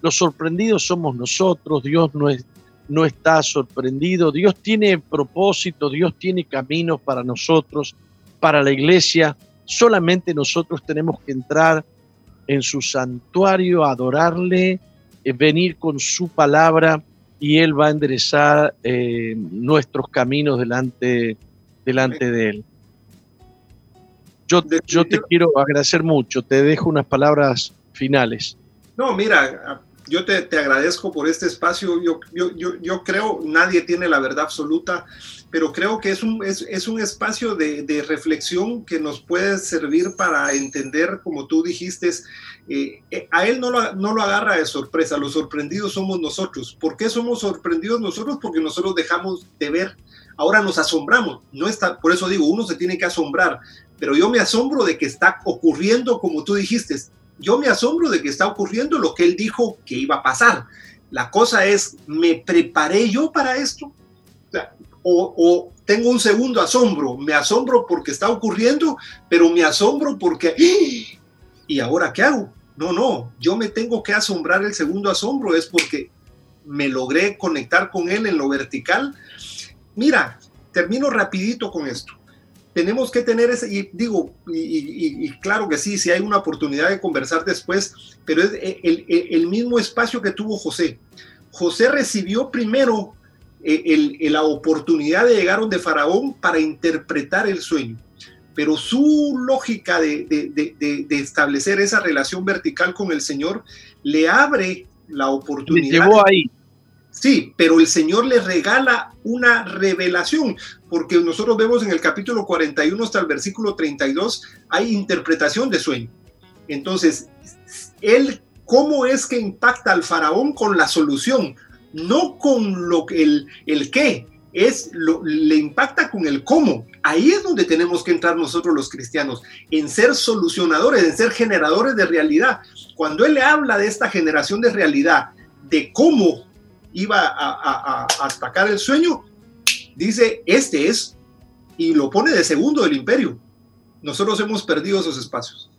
S1: los sorprendidos somos nosotros, Dios no, es, no está sorprendido, Dios tiene propósito, Dios tiene caminos para nosotros, para la iglesia, solamente nosotros tenemos que entrar en su santuario, adorarle, eh, venir con su palabra y Él va a enderezar eh, nuestros caminos delante, delante de Él. Yo, yo te quiero agradecer mucho, te dejo unas palabras finales.
S2: No, mira, yo te, agradezco por este espacio. Yo, yo, yo, creo, nadie tiene la verdad absoluta, pero creo que es un, es, un espacio de, reflexión que nos puede servir para entender, como tú dijiste, eh, eh, a él no lo, no lo agarra de sorpresa, los sorprendidos somos nosotros. ¿Por qué somos sorprendidos nosotros? Porque nosotros dejamos de ver, ahora nos asombramos. No está, por eso digo, uno se tiene que asombrar, pero yo me asombro de que está ocurriendo como tú dijiste, yo me asombro de que está ocurriendo lo que él dijo que iba a pasar. La cosa es, ¿me preparé yo para esto? O, tengo un segundo asombro, me asombro porque está ocurriendo, pero me asombro porque, ¡Ah! ¿y ahora qué hago? No, no, yo me tengo que asombrar el segundo asombro, es porque me logré conectar con él en lo vertical. Mira, termino rapidito con esto. Tenemos que tener ese, y digo, y, claro que sí, si hay una oportunidad de conversar después, pero es el, el mismo espacio que tuvo José. José recibió primero eh, la oportunidad de llegar donde Faraón para interpretar el sueño. Pero su lógica de, establecer esa relación vertical con el Señor le abre la oportunidad. Le
S1: llevó ahí.
S2: Sí, pero el Señor le regala una revelación, porque nosotros vemos en el capítulo 41 hasta el versículo 32, hay interpretación de sueño. Entonces, él, ¿cómo es que impacta al faraón con la solución? no con lo el, el qué, es lo, le impacta con el cómo. Ahí es donde tenemos que entrar nosotros los cristianos, en ser solucionadores, en ser generadores de realidad. Cuando él le habla de esta generación de realidad, de cómo iba a atacar el sueño, dice, este es, y lo pone de segundo del imperio. Nosotros hemos perdido esos espacios.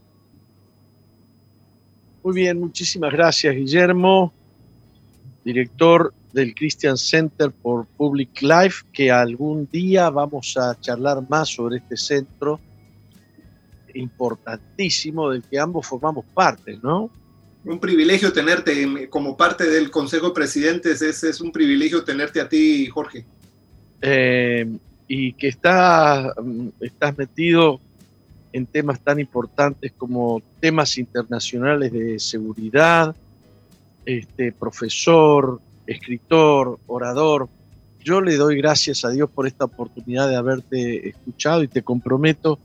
S1: Muy bien, muchísimas gracias, Guillermo director del Christian Center for Public Life, que algún día vamos a charlar más sobre este centro importantísimo del que ambos formamos parte, ¿no?
S2: Un privilegio tenerte como parte del Consejo de Presidentes, es, es un privilegio tenerte a ti, Jorge.
S1: Eh, y que está, estás metido en temas tan importantes como temas internacionales de seguridad, este, profesor, escritor, orador. Yo le doy gracias a Dios por esta oportunidad de haberte escuchado y te comprometo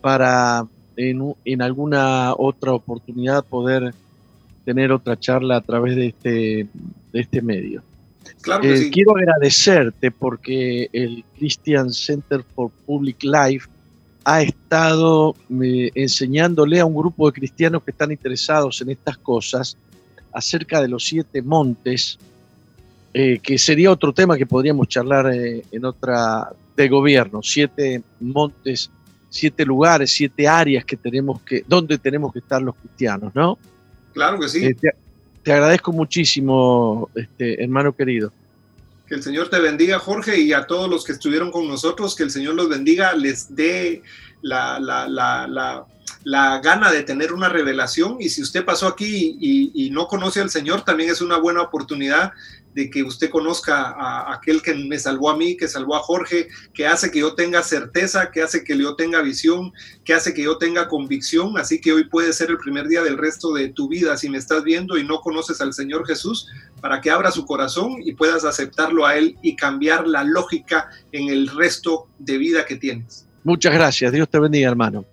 S1: para en, en alguna otra oportunidad poder tener otra charla a través de este, de este medio. Eh, quiero agradecerte porque el Christian Center for Public Life ha estado eh, enseñándole a un grupo de cristianos que están interesados en estas cosas acerca de los siete montes, eh, que sería otro tema que podríamos charlar en otra de gobierno, siete montes, siete lugares, siete áreas que tenemos que, donde tenemos que estar los cristianos, ¿no?
S2: Claro que sí. Eh,
S1: te, agradezco muchísimo, este, hermano querido.
S2: Que el Señor te bendiga, Jorge, y a todos los que estuvieron con nosotros, que el Señor los bendiga, les dé la, la, la la gana de tener una revelación y si usted pasó aquí y, no conoce al Señor, también es una buena oportunidad de que usted conozca a, aquel que me salvó a mí, que salvó a Jorge, que hace que yo tenga certeza, que hace que yo tenga visión, que hace que yo tenga convicción. Así que hoy puede ser el primer día del resto de tu vida si me estás viendo y no conoces al Señor Jesús, para que abra su corazón y puedas aceptarlo a Él y cambiar la lógica en el resto de vida que tienes.
S1: Muchas gracias. Dios te bendiga, hermano.